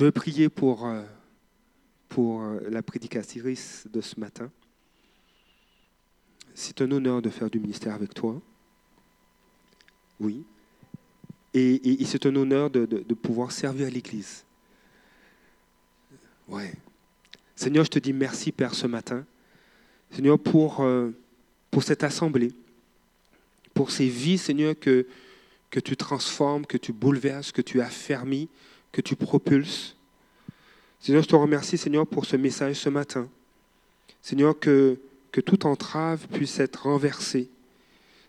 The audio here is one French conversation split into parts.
Je vais prier pour, euh, pour euh, la prédicatrice de ce matin. C'est un honneur de faire du ministère avec toi. Oui. Et, c'est un honneur de, pouvoir servir l'Église. Ouais. Seigneur, je te dis merci, Père, ce matin. Seigneur, pour, euh, pour cette assemblée, pour ces vies, Seigneur, que, que tu transformes, que tu bouleverses, que tu affermis, que tu propulses. Seigneur, je te remercie, Seigneur, pour ce message ce matin. Seigneur, que, que toute entrave puisse être renversée.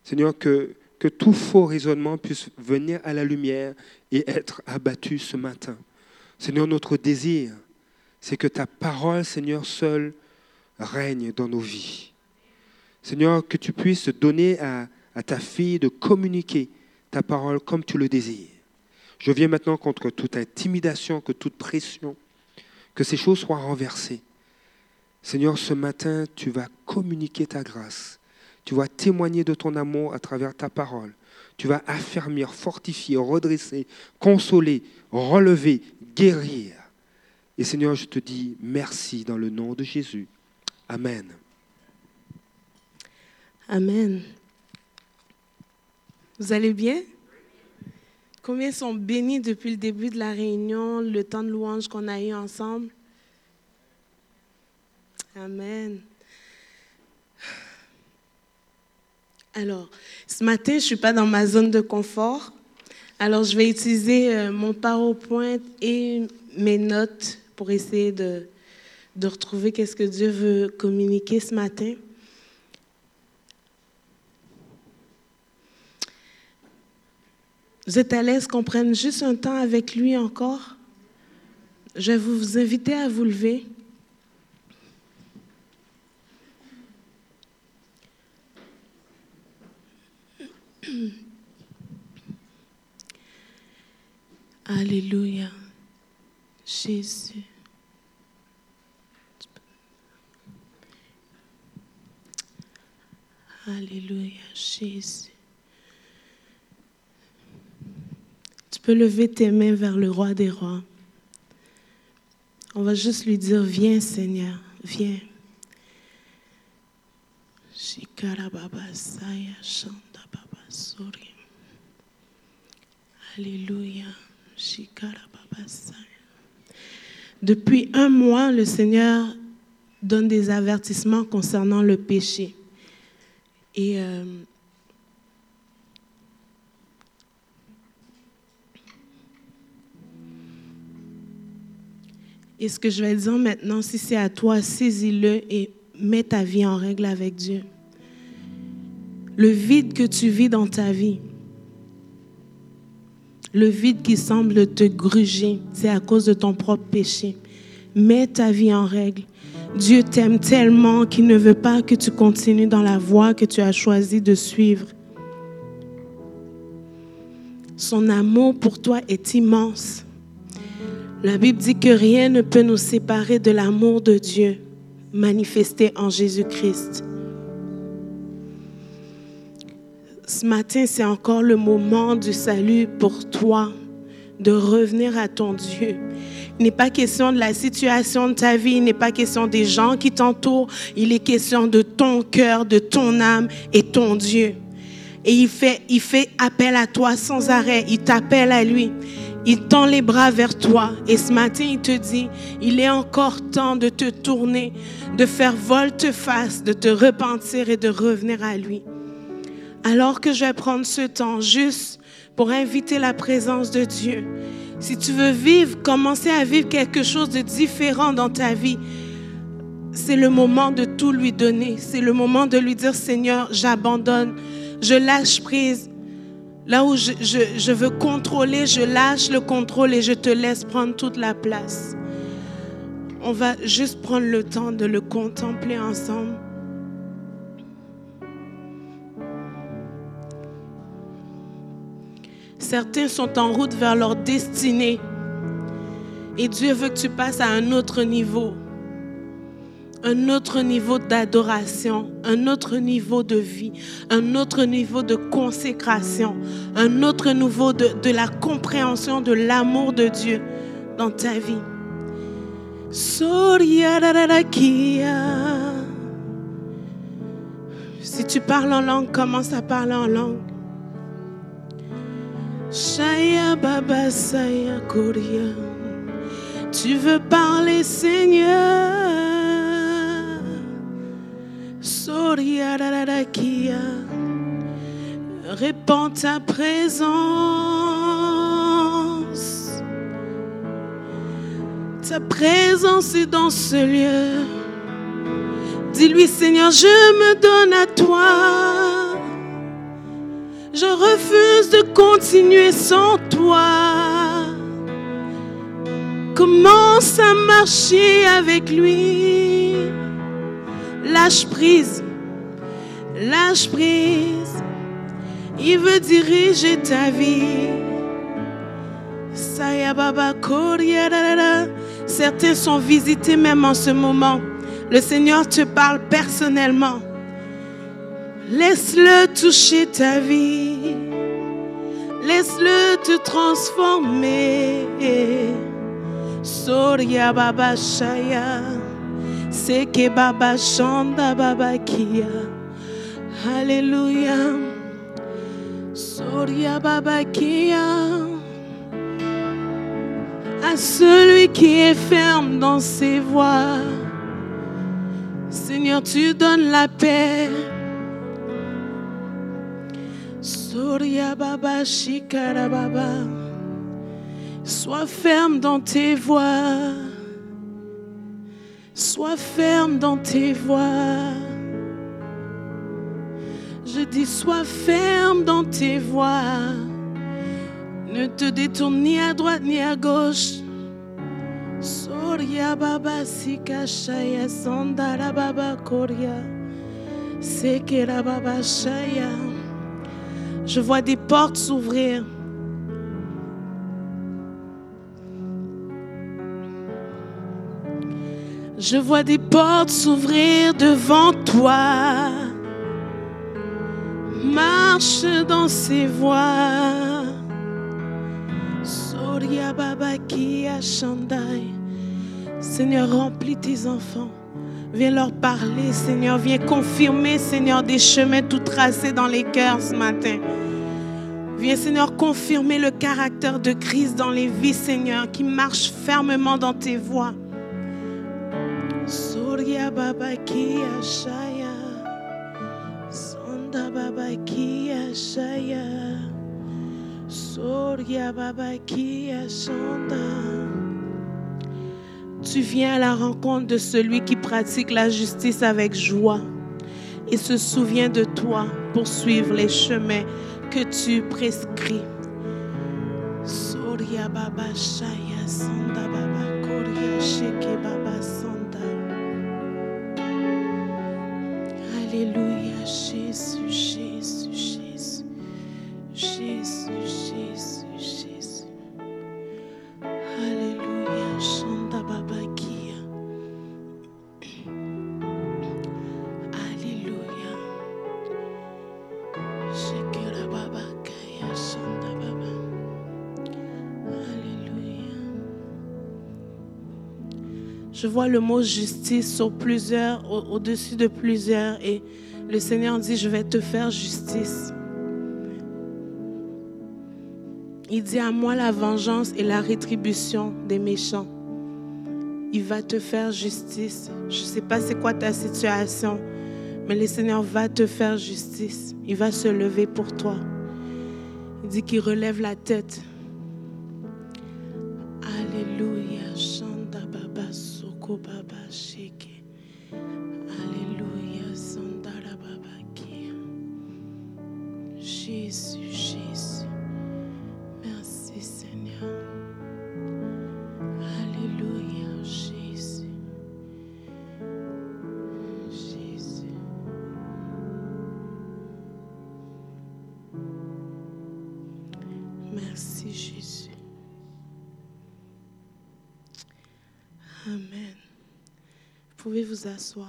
Seigneur, que, que tout faux raisonnement puisse venir à la lumière et être abattu ce matin. Seigneur, notre désir, c'est que ta parole, Seigneur, seule règne dans nos vies. Seigneur, que tu puisses donner à, à ta fille de communiquer ta parole comme tu le désires. Je viens maintenant contre toute intimidation, que toute pression, que ces choses soient renversées. Seigneur, ce matin, tu vas communiquer ta grâce. Tu vas témoigner de ton amour à travers ta parole. Tu vas affermir, fortifier, redresser, consoler, relever, guérir. Et Seigneur, je te dis merci dans le nom de Jésus. Amen. Amen. Vous allez bien? Combien sont bénis depuis le début de la réunion, le temps de louange qu'on a eu ensemble? Amen. Alors, ce matin, je ne suis pas dans ma zone de confort. Alors, je vais utiliser euh, mon PowerPoint et mes notes pour essayer de, de retrouver qu'est-ce que Dieu veut communiquer ce matin. Vous êtes à l'aise qu'on prenne juste un temps avec lui encore? Je vais vous inviter à vous lever. Alléluia. Jésus. Alléluia, Jésus. Tu peux lever tes mains vers le roi des rois. On va juste lui dire, viens Seigneur, viens. Alléluia. Depuis un mois, le Seigneur donne des avertissements concernant le péché. Euh, Et ce que je vais dire maintenant, si c'est à toi, saisis-le et mets ta vie en règle avec Dieu. Le vide que tu vis dans ta vie, le vide qui semble te gruger, c'est à cause de ton propre péché. Mets ta vie en règle. Dieu t'aime tellement qu'il ne veut pas que tu continues dans la voie que tu as choisi de suivre. Son amour pour toi est immense. La Bible dit que rien ne peut nous séparer de l'amour de Dieu manifesté en Jésus-Christ. Ce matin, c'est encore le moment du salut pour toi, de revenir à ton Dieu. Il n'est pas question de la situation de ta vie, il n'est pas question des gens qui t'entourent, il est question de ton cœur, de ton âme et ton Dieu. Et il fait, il fait appel à toi sans arrêt, il t'appelle à lui. Il tend les bras vers toi et ce matin, il te dit, il est encore temps de te tourner, de faire volte-face, de te repentir et de revenir à lui. Alors que je vais prendre ce temps juste pour inviter la présence de Dieu. Si tu veux vivre, commencer à vivre quelque chose de différent dans ta vie, c'est le moment de tout lui donner. C'est le moment de lui dire, Seigneur, j'abandonne, je lâche prise, Là où je, veux contrôler, je lâche le contrôle et je te laisse prendre toute la place. On va juste prendre le temps de le contempler ensemble. Certains sont en route vers leur destinée. Et Dieu veut que tu passes à un autre niveau un autre niveau d'adoration, un autre niveau de vie, un autre niveau de consécration, un autre niveau de, la compréhension de l'amour de Dieu dans ta vie. Si tu parles en langue, commence à parler en langue. Shaya Baba Saya. Tu veux parler, Seigneur? Soriararakia. Répands ta présence. Ta présence est dans ce lieu. Dis-lui, Seigneur, je me donne à toi. Je refuse de continuer sans toi. Commence à marcher avec lui. Lâche prise. Lâche prise. Il veut diriger ta vie. Certains sont visités même en ce moment. Le Seigneur te parle personnellement. Laisse-le toucher ta vie. Laisse-le te transformer. Soria Baba Shaya. Seke Baba Shanda Baba Kia. Alléluia. Soria Baba Kia. À celui qui est ferme dans ses voies. Seigneur, tu donnes la paix. Soria Baba Shikara Baba. Sois ferme dans tes voies. Sois ferme dans tes voies. Je dis, sois ferme dans tes voies. Ne te détourne ni à droite ni à gauche. Soria Baba Sika Shaya Sandara Baba Koria. Sekera Baba Shaya. Je vois des portes s'ouvrir. Je vois des portes s'ouvrir devant toi. Marche dans ces voies. Soria Baba Kia Shandai. Seigneur, remplis tes enfants. Viens leur parler, Seigneur. Viens confirmer, Seigneur, des chemins tout tracés dans les cœurs ce matin. Viens, Seigneur, confirmer le caractère de Christ dans les vies, Seigneur, qui marchent fermement dans tes voies. Surya Baba Kia Shaya. Sonda Baba Kia Shaya. Surya Baba Kia Sonda. Tu viens à la rencontre de celui qui pratique la justice avec joie et se souvient de toi pour suivre les chemins que tu prescris. Surya Baba Shaya Sonda Baba Sonda. Jésus, Jésus, Jésus. Jésus, Jésus, Jésus. Alléluia, Shanda Baba Kia. Alléluia. Shekera Baba Kaya Shanda Baba. Alléluia. Je vois le mot justice sur plusieurs, au- au-dessus de plusieurs, et le Seigneur dit, je vais te faire justice. Il dit à moi la vengeance et la rétribution des méchants. Il va te faire justice. Je ne sais pas c'est quoi ta situation, mais le Seigneur va te faire justice. Il va se lever pour toi. Il dit qu'il relève la tête. Vous.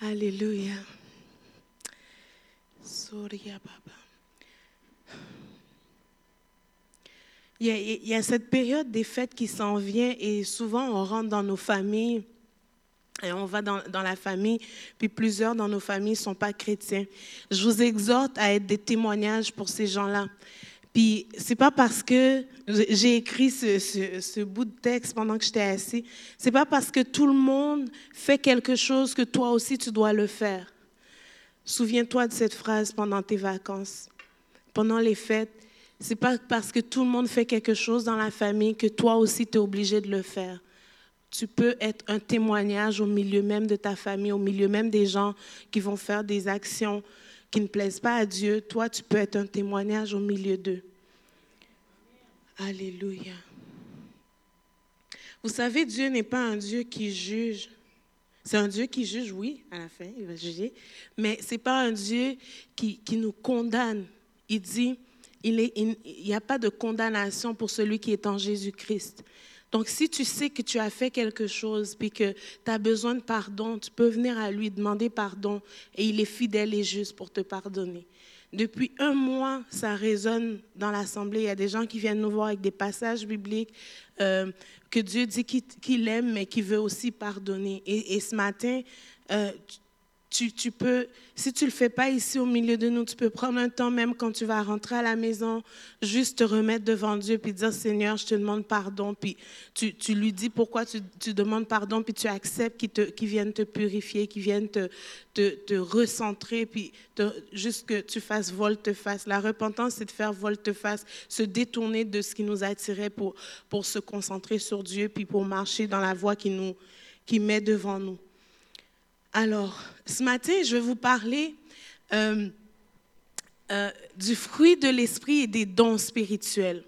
Alléluia. Soria Baba. Il y, a, il y a cette période des fêtes qui s'en vient et souvent on rentre dans nos familles et on va dans, dans la famille, puis plusieurs dans nos familles ne sont pas chrétiens. Je vous exhorte à être des témoignages pour ces gens-là. Puis c'est pas parce que j'ai écrit ce, ce, bout de texte pendant que j'étais assis, c'est pas parce que tout le monde fait quelque chose que toi aussi tu dois le faire. Souviens-toi de cette phrase pendant tes vacances, pendant les fêtes. C'est pas parce que tout le monde fait quelque chose dans la famille que toi aussi tu es obligé de le faire. Tu peux être un témoignage au milieu même de ta famille, au milieu même des gens qui vont faire des actions qui ne plaisent pas à Dieu. Toi, tu peux être un témoignage au milieu d'eux. Alléluia. Vous savez, Dieu n'est pas un Dieu qui juge. C'est un Dieu qui juge, oui, à la fin, il va juger, mais ce n'est pas un Dieu qui, nous condamne. Il dit, il n'y a pas de condamnation pour celui qui est en Jésus-Christ. Donc, si tu sais que tu as fait quelque chose, puis que tu as besoin de pardon, tu peux venir à lui demander pardon et il est fidèle et juste pour te pardonner. Depuis un mois, ça résonne dans l'Assemblée. Il y a des gens qui viennent nous voir avec des passages bibliques euh, que Dieu dit qu'il aime, mais qu'il veut aussi pardonner. Et, et ce matin, euh, tu, peux, si tu ne le fais pas ici au milieu de nous, tu peux prendre un temps même quand tu vas rentrer à la maison, juste te remettre devant Dieu, puis dire Seigneur, je te demande pardon. Puis tu, lui dis pourquoi tu, demandes pardon, puis tu acceptes qu'il, te, vienne te purifier, qu'il vienne te, recentrer, puis te, juste que tu fasses volte-face. La repentance, c'est de faire volte-face, se détourner de ce qui nous attirait pour, se concentrer sur Dieu, puis pour marcher dans la voie qui, qui met devant nous. Alors, ce matin, je vais vous parler euh, euh, du fruit de l'esprit et des dons spirituels.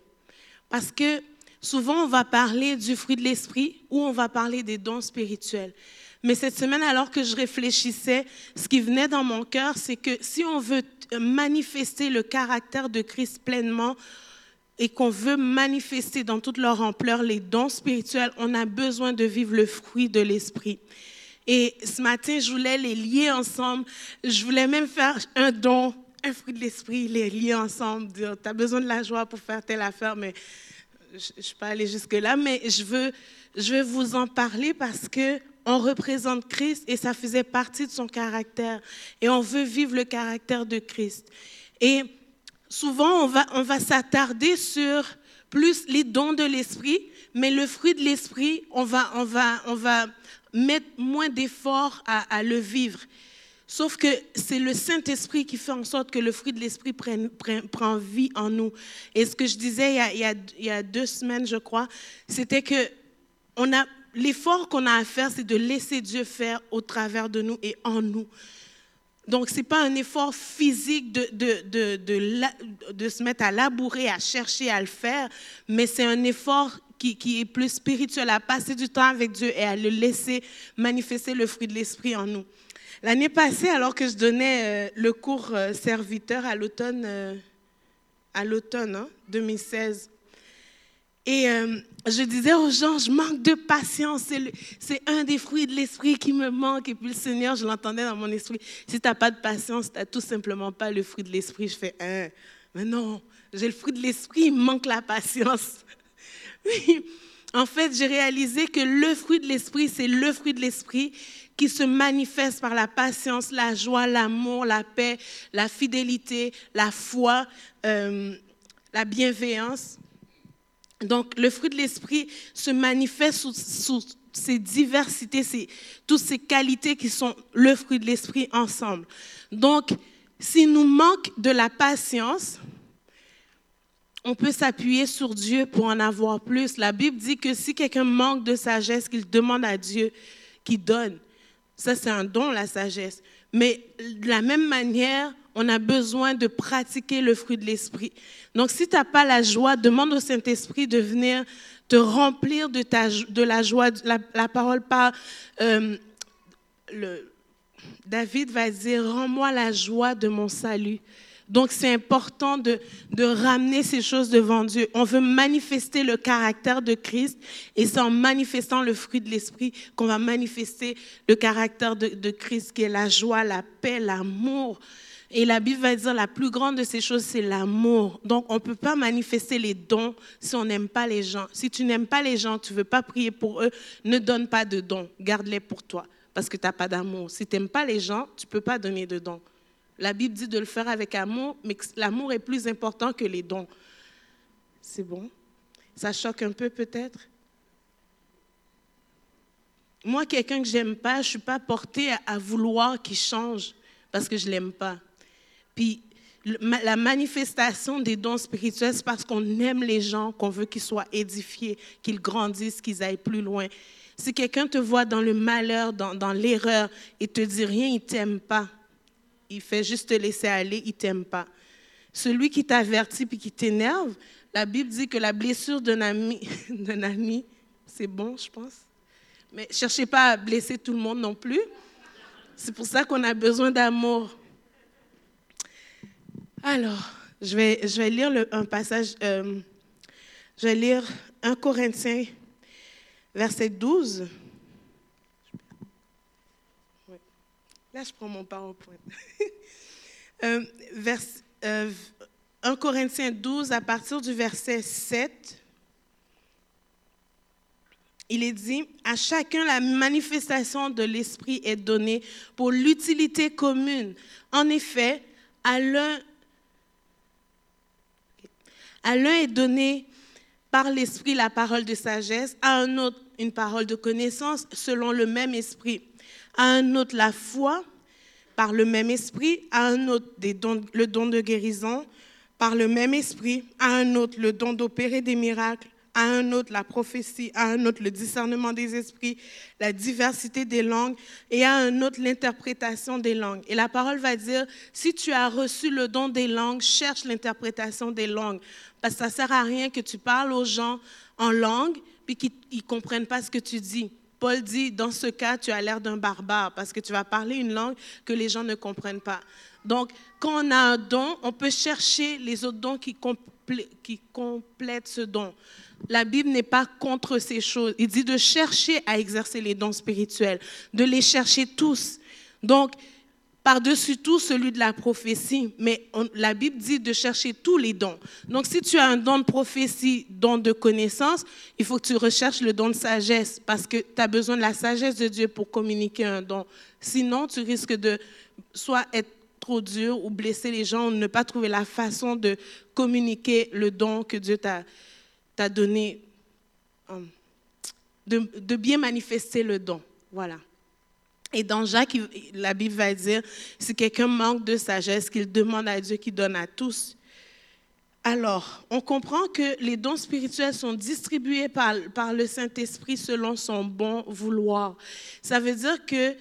Parce que souvent, on va parler du fruit de l'esprit ou on va parler des dons spirituels. Mais cette semaine, alors que je réfléchissais, ce qui venait dans mon cœur, c'est que si on veut manifester le caractère de Christ pleinement, et qu'on veut manifester dans toute leur ampleur les dons spirituels, on a besoin de vivre le fruit de l'esprit. Et ce matin, je voulais les lier ensemble. Je voulais même faire un don, un fruit de l'esprit, les lier ensemble. Tu as besoin de la joie pour faire telle affaire, mais je ne suis pas allée jusque-là. Mais je veux, je veux vous en parler parce que on représente Christ et ça faisait partie de son caractère. Et on veut vivre le caractère de Christ. Et souvent, on va, on va s'attarder sur plus les dons de l'esprit, mais le fruit de l'esprit, on va, on va, on va mettre moins d'efforts à, le vivre. Sauf que c'est le Saint-Esprit qui fait en sorte que le fruit de l'Esprit prend vie en nous. Et ce que je disais il y a, deux semaines, je crois, c'était que l'effort qu'on a à faire, c'est de laisser Dieu faire au travers de nous et en nous. Donc, ce n'est pas un effort physique de, de se mettre à labourer, à chercher à le faire, mais c'est un effort qui, est plus spirituel, à passer du temps avec Dieu et à le laisser manifester le fruit de l'esprit en nous. L'année passée, alors que je donnais euh, le cours euh, serviteur à l'automne, euh, à l'automne hein, 2016, et euh, je disais aux gens, je manque de patience, c'est un des fruits de l'esprit qui me manque. Et puis le Seigneur, je l'entendais dans mon esprit, si tu n'as pas de patience, tu n'as tout simplement pas le fruit de l'esprit. Je fais, hein, mais non, j'ai le fruit de l'esprit, il manque la patience. En fait, j'ai réalisé que le fruit de l'esprit, c'est le fruit de l'esprit qui se manifeste par la patience, la joie, l'amour, la paix, la fidélité, la foi, euh, la bienveillance. Donc, le fruit de l'esprit se manifeste sous, sous ces diversités, ces, toutes ces qualités qui sont le fruit de l'esprit ensemble. Donc, s'il nous manque de la patience, on peut s'appuyer sur Dieu pour en avoir plus. La Bible dit que si quelqu'un manque de sagesse, qu'il demande à Dieu qui donne. Ça, c'est un don, la sagesse. Mais de la même manière, on a besoin de pratiquer le fruit de l'esprit. Donc, si tu n'as pas la joie, demande au Saint-Esprit de venir te remplir de, ta, de la joie. La, parole par euh, David va dire, rends-moi la joie de mon salut. Donc, c'est important de, ramener ces choses devant Dieu. On veut manifester le caractère de Christ et c'est en manifestant le fruit de l'esprit qu'on va manifester le caractère de, de, Christ qui est la joie, la paix, l'amour, Et la Bible va dire la plus grande de ces choses, c'est l'amour. Donc, on ne peut pas manifester les dons si on n'aime pas les gens. Si tu n'aimes pas les gens, tu ne veux pas prier pour eux, ne donne pas de dons. Garde-les pour toi parce que tu n'as pas d'amour. Si tu n'aimes pas les gens, tu ne peux pas donner de dons. La Bible dit de le faire avec amour, mais l'amour est plus important que les dons. C'est bon? Ça choque un peu peut-être? Moi, quelqu'un que j'aime pas, je ne suis pas portée à, vouloir qu'il change parce que je l'aime pas. Puis la manifestation des dons spirituels, c'est parce qu'on aime les gens, qu'on veut qu'ils soient édifiés, qu'ils grandissent, qu'ils aillent plus loin. Si quelqu'un te voit dans le malheur, dans, l'erreur, et te dit rien, il t'aime pas. Il fait juste te laisser aller, il t'aime pas. Celui qui t'avertit puis qui t'énerve, la Bible dit que la blessure d'un ami, d'un ami, c'est bon, je pense. Mais cherchez pas à blesser tout le monde non plus. C'est pour ça qu'on a besoin d'amour. Alors, je vais, je vais lire un passage, euh, je vais lire 1 Corinthiens, verset 12. Là, je prends mon PowerPoint. euh, vers, 1 euh, Corinthiens 12, à partir du verset 7, il est dit, à chacun la manifestation de l'Esprit est donnée pour l'utilité commune. En effet, à l'un à l'un est donné par l'Esprit la parole de sagesse, à un autre une parole de connaissance selon le même Esprit, à un autre la foi par le même Esprit, à un autre le don de guérison par le même Esprit, à un autre le don d'opérer des miracles, à un autre la prophétie, à un autre le discernement des esprits, la diversité des langues et à un autre l'interprétation des langues. Et la parole va dire, si tu as reçu le don des langues, cherche l'interprétation des langues. Parce que ça ne sert à rien que tu parles aux gens en langue puis qu'ils ne comprennent pas ce que tu dis. Paul dit, dans ce cas, tu as l'air d'un barbare parce que tu vas parler une langue que les gens ne comprennent pas. Donc, quand on a un don, on peut chercher les autres dons qui, complètent ce don. La Bible n'est pas contre ces choses. Il dit de chercher à exercer les dons spirituels, de les chercher tous. Donc, par-dessus tout celui de la prophétie, mais la Bible dit de chercher tous les dons. Donc si tu as un don de prophétie, don de connaissance, il faut que tu recherches le don de sagesse parce que tu as besoin de la sagesse de Dieu pour communiquer un don. Sinon, tu risques de soit être trop dur ou blesser les gens ou ne pas trouver la façon de communiquer le don que Dieu t'a donné, hum, de bien manifester le don. Voilà. Et dans Jacques, la Bible va dire, si quelqu'un manque de sagesse, qu'il demande à Dieu qui donne à tous. Alors, on comprend que les dons spirituels sont distribués par, par le Saint-Esprit selon son bon vouloir. Ça veut dire que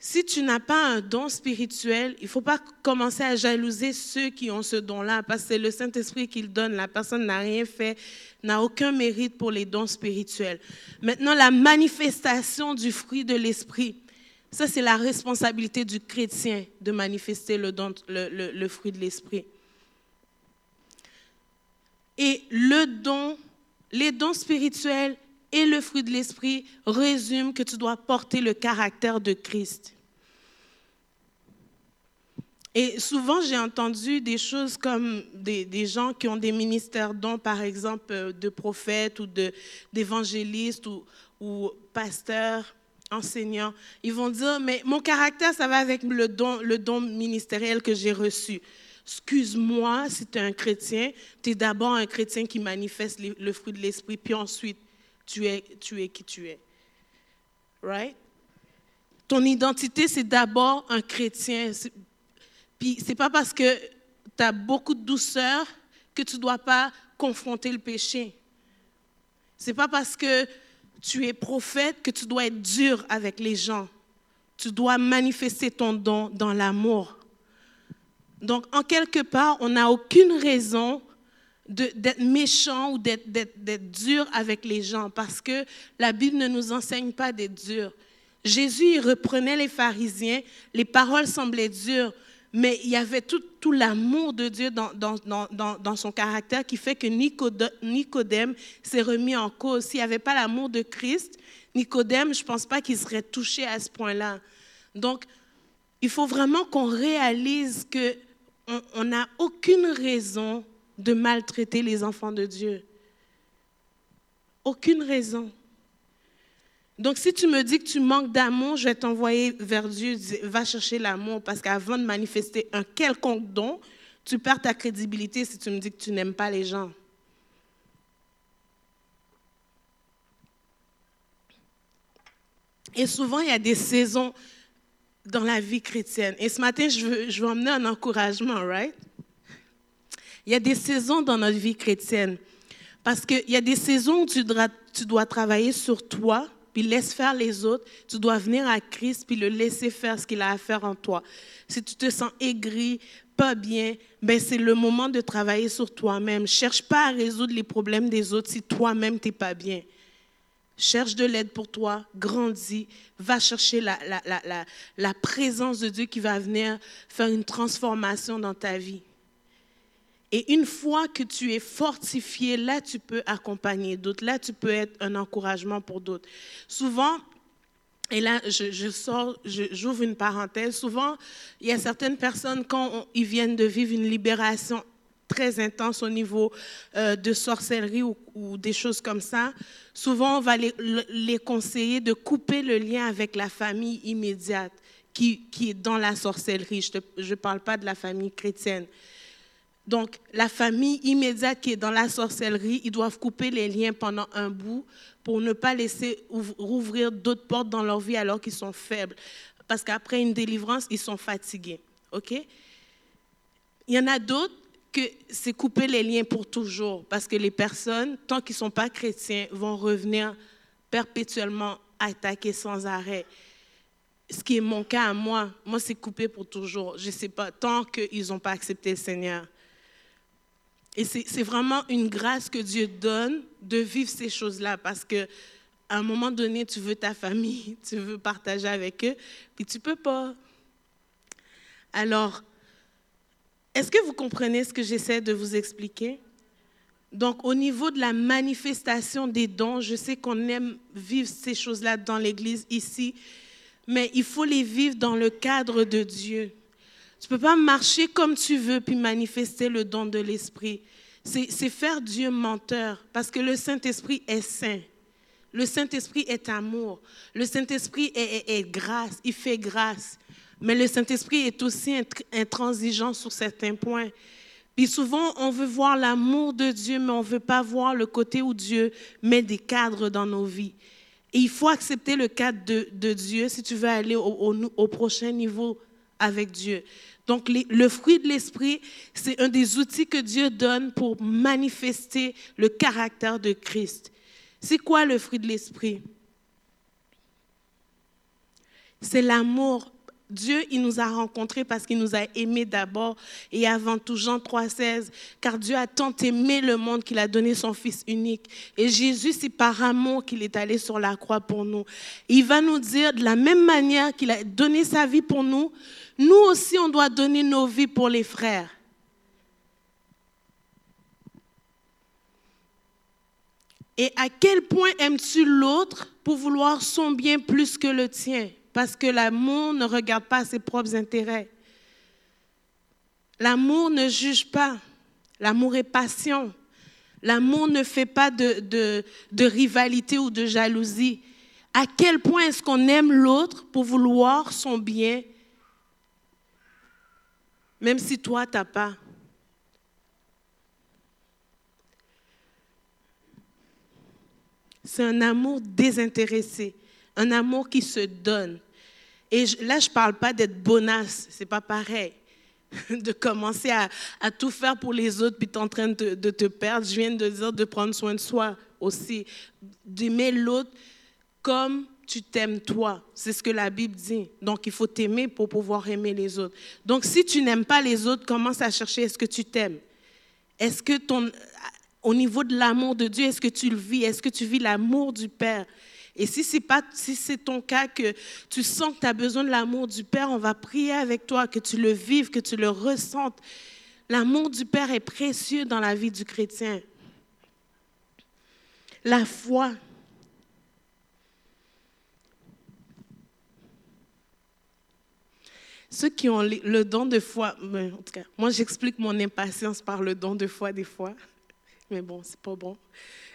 si tu n'as pas un don spirituel, il ne faut pas commencer à jalouser ceux qui ont ce don-là, parce que c'est le Saint-Esprit qui le donne. La personne n'a rien fait, n'a aucun mérite pour les dons spirituels. Maintenant, la manifestation du fruit de l'Esprit. Ça, c'est la responsabilité du chrétien de manifester le, le, fruit de l'esprit. Et le don, les dons spirituels et le fruit de l'esprit résument que tu dois porter le caractère de Christ. Et souvent, j'ai entendu des choses comme des, gens qui ont des ministères dons, par exemple, de prophètes ou d'évangélistes ou, ou pasteurs enseignants, ils vont dire, mais mon caractère, ça va avec le don, ministériel que j'ai reçu. Excuse-moi, si tu es un chrétien, tu es d'abord un chrétien qui manifeste le fruit de l'esprit, puis ensuite, tu es, qui tu es. Right? Ton identité, c'est d'abord un chrétien. Puis, c'est pas parce que tu as beaucoup de douceur que tu dois pas confronter le péché. C'est pas parce que tu es prophète, que tu dois être dur avec les gens. Tu dois manifester ton don dans l'amour. Donc, en quelque part, on n'a aucune raison d'être méchant ou d'être dur avec les gens parce que la Bible ne nous enseigne pas d'être dur. Jésus, il reprenait les pharisiens, les paroles semblaient dures, mais il y avait tout, l'amour de Dieu dans, son caractère qui fait que Nicodème s'est remis en cause. S'il n'y avait pas l'amour de Christ, Nicodème, je ne pense pas qu'il serait touché à ce point-là. Donc, il faut vraiment qu'on réalise que on n'a aucune raison de maltraiter les enfants de Dieu. Aucune raison. Donc, si tu me dis que tu manques d'amour, je vais t'envoyer vers Dieu, va chercher l'amour, parce qu'avant de manifester un quelconque don, tu perds ta crédibilité si tu me dis que tu n'aimes pas les gens. Et souvent, il y a des saisons dans la vie chrétienne. Et ce matin, je veux, emmener un encouragement, right? Il y a des saisons dans notre vie chrétienne. Parce qu'il y a des saisons où tu dois travailler sur toi, puis laisse faire les autres. Tu dois venir à Christ, puis le laisser faire ce qu'il a à faire en toi. Si tu te sens aigri, pas bien, ben c'est le moment de travailler sur toi-même. Cherche pas à résoudre les problèmes des autres si toi-même tu n'es pas bien. Cherche de l'aide pour toi, grandis, va chercher la, la, la, la, présence de Dieu qui va venir faire une transformation dans ta vie. Et une fois que tu es fortifié, là, tu peux accompagner d'autres, là, tu peux être un encouragement pour d'autres. Souvent, et là, je, je sors, j'ouvre une parenthèse, souvent, il y a certaines personnes, quand ils viennent de vivre une libération très intense au niveau euh, de sorcellerie ou, des choses comme ça, souvent on va les, conseiller de couper le lien avec la famille immédiate qui est dans la sorcellerie. Je ne parle pas de la famille chrétienne. Donc, la famille immédiate qui est dans la sorcellerie, ils doivent couper les liens pendant un bout pour ne pas laisser rouvrir d'autres portes dans leur vie alors qu'ils sont faibles. Parce qu'après une délivrance, ils sont fatigués. OK? Il y en a d'autres que c'est couper les liens pour toujours, parce que les personnes, tant qu'ils ne sont pas chrétiens, vont revenir perpétuellement attaquer sans arrêt. Ce qui est mon cas à moi, moi c'est coupé pour toujours. Je ne sais pas, tant qu'ils n'ont pas accepté le Seigneur. Et c'est vraiment une grâce que Dieu donne de vivre ces choses-là, parce que à un moment donné, tu veux ta famille, tu veux partager avec eux, puis tu peux pas. Alors, est-ce que vous comprenez ce que j'essaie de vous expliquer? Donc, au niveau de la manifestation des dons, je sais qu'on aime vivre ces choses-là dans l'Église ici, mais il faut les vivre dans le cadre de Dieu. Tu ne peux pas marcher comme tu veux puis manifester le don de l'Esprit. C'est faire Dieu menteur, parce que le Saint-Esprit est saint. Le Saint-Esprit est amour. Le Saint-Esprit est grâce. Il fait grâce. Mais le Saint-Esprit est aussi intransigeant sur certains points. Puis souvent, on veut voir l'amour de Dieu, mais on ne veut pas voir le côté où Dieu met des cadres dans nos vies. Et il faut accepter le cadre de, Dieu si tu veux aller au, prochain niveau avec Dieu. Donc, le fruit de l'Esprit, c'est un des outils que Dieu donne pour manifester le caractère de Christ. C'est quoi le fruit de l'Esprit? C'est l'amour Dieu, il nous a rencontrés parce qu'il nous a aimés d'abord et avant tout. Jean 3,16, car Dieu a tant aimé le monde qu'il a donné son Fils unique. Et Jésus, c'est par amour qu'il est allé sur la croix pour nous. Il va nous dire, de la même manière qu'il a donné sa vie pour nous, nous aussi, on doit donner nos vies pour les frères. Et à quel point aimes-tu l'autre pour vouloir son bien plus que le tien? Parce que l'amour ne regarde pas ses propres intérêts. L'amour ne juge pas. L'amour est patient. L'amour ne fait pas de, de, rivalité ou de jalousie. À quel point est-ce qu'on aime l'autre pour vouloir son bien, même si toi, tu n'as pas C'est un amour désintéressé, un amour qui se donne. Et là, je ne parle pas d'être bonasse, c'est pas pareil. de commencer à, tout faire pour les autres, puis tu en train de, te perdre. Je viens de dire de prendre soin de soi aussi, d'aimer l'autre comme tu t'aimes toi. C'est ce que la Bible dit. Donc, il faut t'aimer pour pouvoir aimer les autres. Donc, si tu n'aimes pas les autres, commence à chercher est-ce que tu t'aimes? Est-ce que ton, au niveau de l'amour de Dieu, est-ce que tu le vis? Est-ce que tu vis l'amour du Père? Et si c'est pas, si c'est ton cas que tu sens que tu as besoin de l'amour du Père, on va prier avec toi, que tu le vives, que tu le ressentes. L'amour du Père est précieux dans la vie du chrétien. La foi. Ceux qui ont le don de foi, en tout cas, moi j'explique mon impatience par le don de foi des fois, mais bon, c'est pas bon.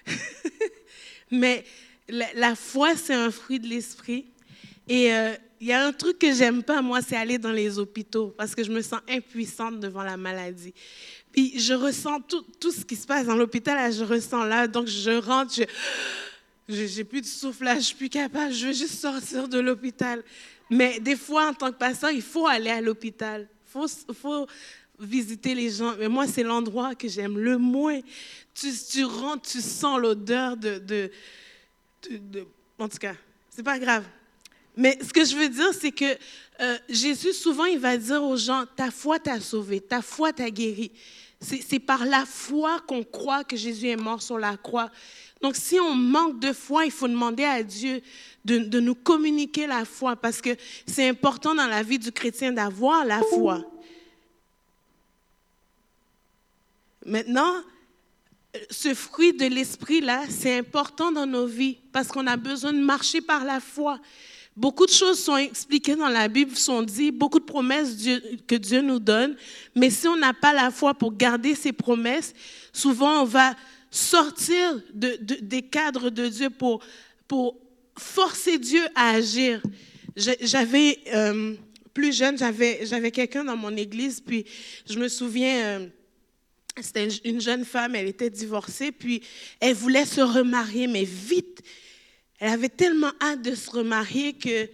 mais la, foi, c'est un fruit de l'esprit. Et euh, il y a un truc que j'aime pas, moi, c'est aller dans les hôpitaux parce que je me sens impuissante devant la maladie. Puis je ressens tout, tout ce qui se passe dans l'hôpital, je ressens là. Donc je rentre, je, j'ai plus de souffle là, je suis plus capable, je veux juste sortir de l'hôpital. Mais des fois, en tant que pasteur, il faut aller à l'hôpital. Il faut, visiter les gens. Mais moi, c'est l'endroit que j'aime le moins. Tu, rentres, tu sens l'odeur de, de, de, En tout cas, c'est pas grave. Mais ce que je veux dire, c'est que euh, Jésus, souvent, il va dire aux gens, ta foi t'a sauvé, ta foi t'a guéri. C'est par la foi qu'on croit que Jésus est mort sur la croix. Donc, si on manque de foi, il faut demander à Dieu de, nous communiquer la foi parce que c'est important dans la vie du chrétien d'avoir la foi. Maintenant, ce fruit de l'esprit-là, c'est important dans nos vies parce qu'on a besoin de marcher par la foi. Beaucoup de choses sont expliquées dans la Bible, sont dites, beaucoup de promesses que Dieu nous donne, mais si on n'a pas la foi pour garder ces promesses, souvent on va sortir de, des cadres de Dieu pour, pour forcer Dieu à agir. J'avais, euh, plus jeune, j'avais, j'avais quelqu'un dans mon église, puis je me souviens... Euh, c'était une jeune femme, elle était divorcée, puis elle voulait se remarier, mais vite. Elle avait tellement hâte de se remarier que,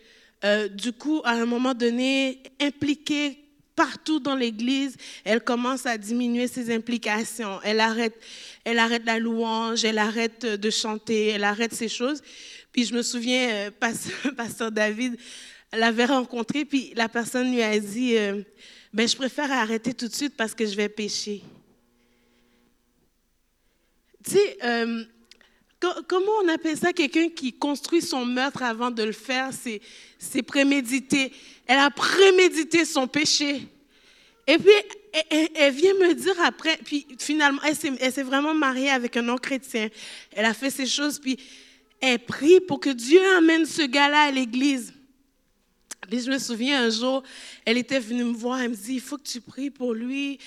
euh, du coup, à un moment donné, impliquée partout dans l'Église, elle commence à diminuer ses implications. Elle arrête, la louange, elle arrête de chanter, elle arrête ces choses. Puis je me souviens, euh, pasteur, David l'avait rencontrée, puis la personne lui a dit, euh, ben, je préfère arrêter tout de suite parce que je vais pécher. Tu sais, euh, comment on appelle ça quelqu'un qui construit son meurtre avant de le faire C'est prémédité. Elle a prémédité son péché. Et puis, elle, vient me dire après, puis finalement, elle s'est vraiment mariée avec un non-chrétien. Elle a fait ces choses, puis elle prie pour que Dieu amène ce gars-là à l'église. Puis je me souviens un jour, elle était venue me voir, elle me dit, il faut que tu pries pour lui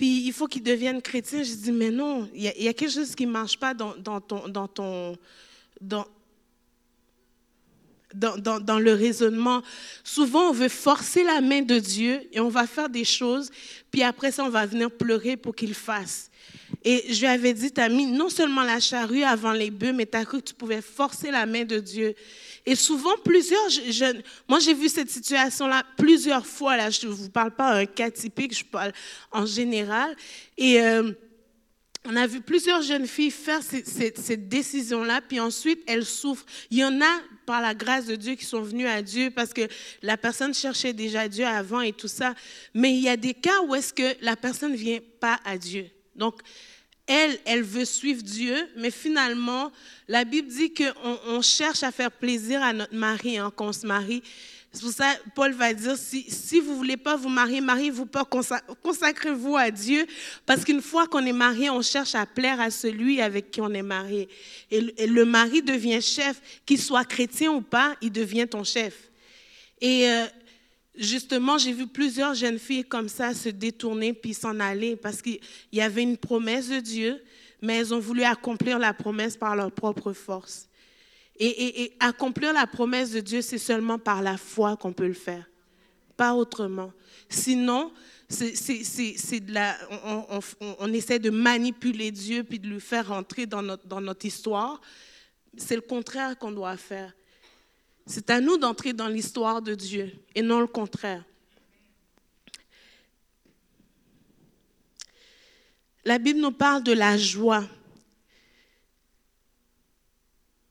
puis il faut qu'il devienne chrétien. Je dis, mais non, il y, a quelque chose qui ne marche pas dans, ton, dans, le raisonnement. Souvent, on veut forcer la main de Dieu et on va faire des choses, puis après ça, on va venir pleurer pour qu'il fasse. Et je lui avais dit, tu as mis non seulement la charrue avant les bœufs, mais tu as cru que tu pouvais forcer la main de Dieu. Et souvent, plusieurs jeunes, moi j'ai vu cette situation-là plusieurs fois, là, je ne vous parle pas un cas typique, je parle en général. Et euh, on a vu plusieurs jeunes filles faire cette, décision-là, puis ensuite elles souffrent. Il y en a, par la grâce de Dieu, qui sont venus à Dieu parce que la personne cherchait déjà Dieu avant et tout ça. Mais il y a des cas où est-ce que la personne ne vient pas à Dieu. Donc, elle, elle veut suivre Dieu, mais finalement, la Bible dit qu'on on cherche à faire plaisir à notre mari hein, quand on se marie. C'est pour ça Paul va dire, si, si vous ne voulez pas vous marier, mariez-vous pas, consacrez-vous à Dieu, parce qu'une fois qu'on est marié, on cherche à plaire à celui avec qui on est marié. Et, le mari devient chef, qu'il soit chrétien ou pas, il devient ton chef. Et euh, justement, j'ai vu plusieurs jeunes filles comme ça se détourner puis s'en aller parce qu'il y avait une promesse de Dieu, mais elles ont voulu accomplir la promesse par leur propre force. Et, accomplir la promesse de Dieu, c'est seulement par la foi qu'on peut le faire, pas autrement. Sinon, on, essaie de manipuler Dieu puis de le faire rentrer dans notre histoire. C'est le contraire qu'on doit faire. C'est à nous d'entrer dans l'histoire de Dieu et non le contraire. La Bible nous parle de la joie.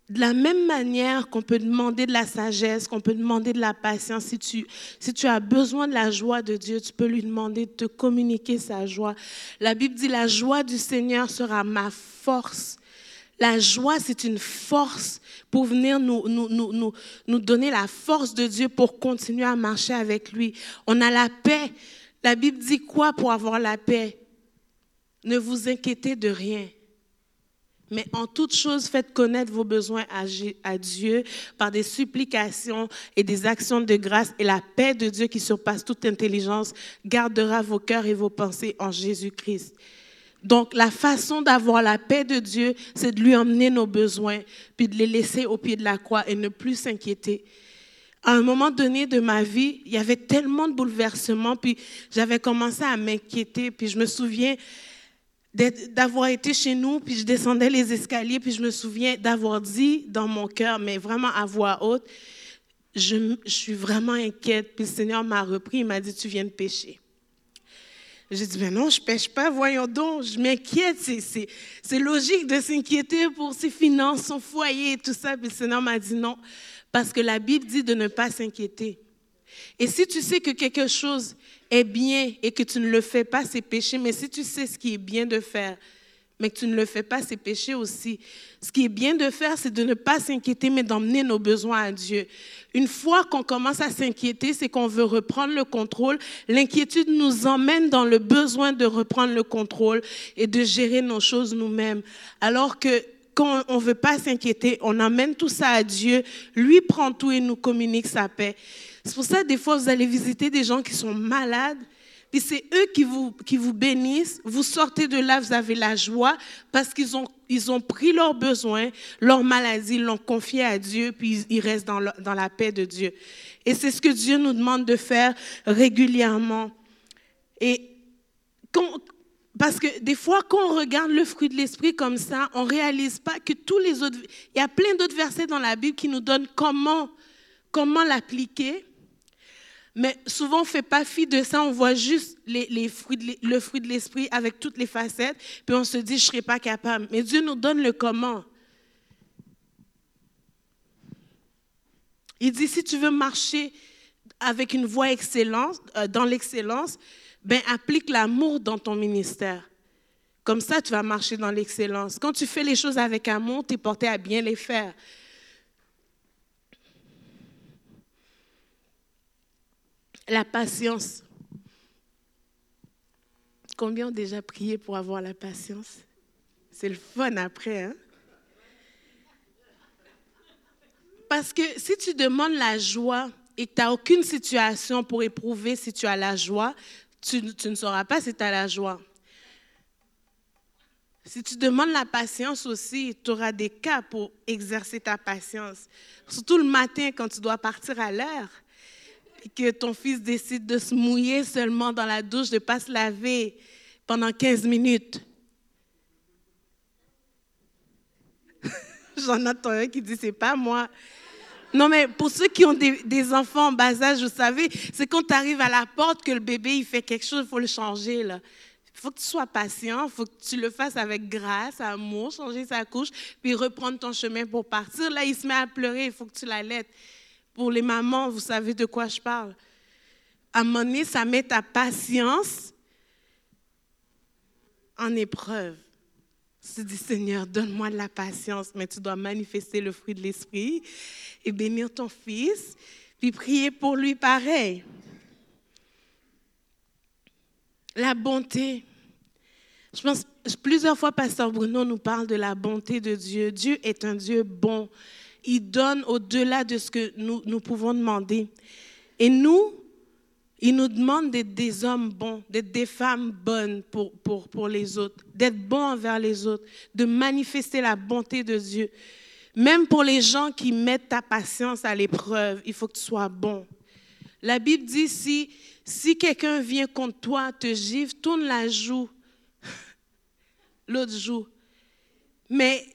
De la même manière qu'on peut demander de la sagesse, qu'on peut demander de la patience, si tu, si tu as besoin de la joie de Dieu, tu peux lui demander de te communiquer sa joie. La Bible dit, la joie du Seigneur sera ma force. La joie, c'est une force pour venir nous, nous, nous, nous, donner la force de Dieu pour continuer à marcher avec lui. On a la paix. La Bible dit quoi pour avoir la paix? Ne vous inquiétez de rien. Mais en toute chose, faites connaître vos besoins à, Dieu par des supplications et des actions de grâce. Et la paix de Dieu qui surpasse toute intelligence gardera vos cœurs et vos pensées en Jésus-Christ. Donc la façon d'avoir la paix de Dieu, c'est de lui emmener nos besoins, puis de les laisser au pied de la croix et ne plus s'inquiéter. À un moment donné de ma vie, il y avait tellement de bouleversements, puis j'avais commencé à m'inquiéter, puis je me souviens d'avoir été chez nous, puis je descendais les escaliers, puis je me souviens d'avoir dit dans mon cœur, mais vraiment à voix haute, je, suis vraiment inquiète. Puis le Seigneur m'a repris, il m'a dit, tu viens de pécher. J'ai dit, mais non, je pêche pas, voyons donc, je m'inquiète. C'est logique de s'inquiéter pour ses finances, son foyer et tout ça. Puis le Seigneur m'a dit non, parce que la Bible dit de ne pas s'inquiéter. Et si tu sais que quelque chose est bien et que tu ne le fais pas, c'est péché. Mais si tu sais ce qui est bien de faire, mais que tu ne le fais pas, c'est péché aussi. Ce qui est bien de faire, c'est de ne pas s'inquiéter, mais d'emmener nos besoins à Dieu. Une fois qu'on commence à s'inquiéter, c'est qu'on veut reprendre le contrôle. L'inquiétude nous emmène dans le besoin de reprendre le contrôle et de gérer nos choses nous-mêmes. Alors que quand on ne veut pas s'inquiéter, on emmène tout ça à Dieu. Lui prend tout et nous communique sa paix. C'est pour ça, des fois, vous allez visiter des gens qui sont malades, puis c'est eux qui vous, qui vous bénissent. Vous sortez de là, vous avez la joie parce qu'ils ont, ils ont pris leurs besoins, leur maladie, l'ont confié à Dieu, puis ils restent dans, dans la paix de Dieu. Et c'est ce que Dieu nous demande de faire régulièrement. Et parce que des fois, quand on regarde le fruit de l'esprit comme ça, on réalise pas que tous les autres. Il y a plein d'autres versets dans la Bible qui nous donnent comment, comment l'appliquer. Mais souvent, on ne fait pas fi de ça, on voit juste les, fruits le fruit de l'esprit avec toutes les facettes, puis on se dit, je ne serai pas capable. Mais Dieu nous donne le comment. Il dit, si tu veux marcher avec une voie excellente, euh, dans l'excellence, ben applique l'amour dans ton ministère. Comme ça, tu vas marcher dans l'excellence. Quand tu fais les choses avec amour, tu es porté à bien les faire. La patience. Combien ont déjà prié pour avoir la patience? C'est le fun après, hein? Parce que si tu demandes la joie et que tu n'as aucune situation pour éprouver si tu as la joie, tu, tu ne sauras pas si tu as la joie. Si tu demandes la patience aussi, tu auras des cas pour exercer ta patience. Surtout le matin quand tu dois partir à l'heure que ton fils décide de se mouiller seulement dans la douche, de ne pas se laver pendant 15 minutes. J'en entends un qui dit, c'est pas moi. Non, mais pour ceux qui ont des, enfants en bas âge, vous savez, c'est quand tu arrives à la porte que le bébé, il fait quelque chose, il faut le changer. Il faut que tu sois patient, il faut que tu le fasses avec grâce, amour, changer sa couche, puis reprendre ton chemin pour partir. Là, il se met à pleurer, il faut que tu l'allaites. Pour les mamans, vous savez de quoi je parle. À un moment ça met ta patience en épreuve. Tu dis, Seigneur, donne-moi de la patience, mais tu dois manifester le fruit de l'esprit et bénir ton fils, puis prier pour lui pareil. La bonté. Je pense, plusieurs fois, Pasteur Bruno nous parle de la bonté de Dieu. Dieu est un Dieu bon il donne au-delà de ce que nous, pouvons demander. Et nous, il nous demande d'être des hommes bons, d'être des femmes bonnes pour, pour, pour les autres, d'être bons envers les autres, de manifester la bonté de Dieu. Même pour les gens qui mettent ta patience à l'épreuve, il faut que tu sois bon. La Bible dit, si, si quelqu'un vient contre toi, te gifle, tourne la joue, l'autre joue. Mais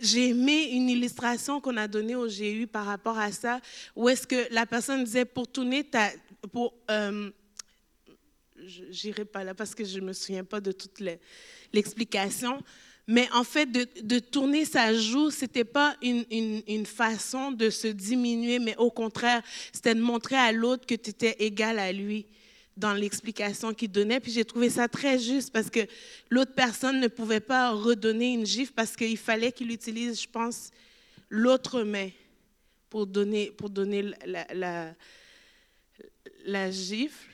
j'ai aimé une illustration qu'on a donnée au GU par rapport à ça, où est-ce que la personne disait pour tourner ta... Pour, euh, J'irai pas là parce que je ne me souviens pas de toute l'explication. Mais en fait, de, de, tourner sa joue, ce n'était pas une, une, une, façon de se diminuer, mais au contraire, c'était de montrer à l'autre que tu étais égal à lui dans l'explication qu'il donnait. Puis j'ai trouvé ça très juste parce que l'autre personne ne pouvait pas redonner une gifle parce qu'il fallait qu'il utilise, je pense, l'autre main pour donner, pour donner la, la, la gifle.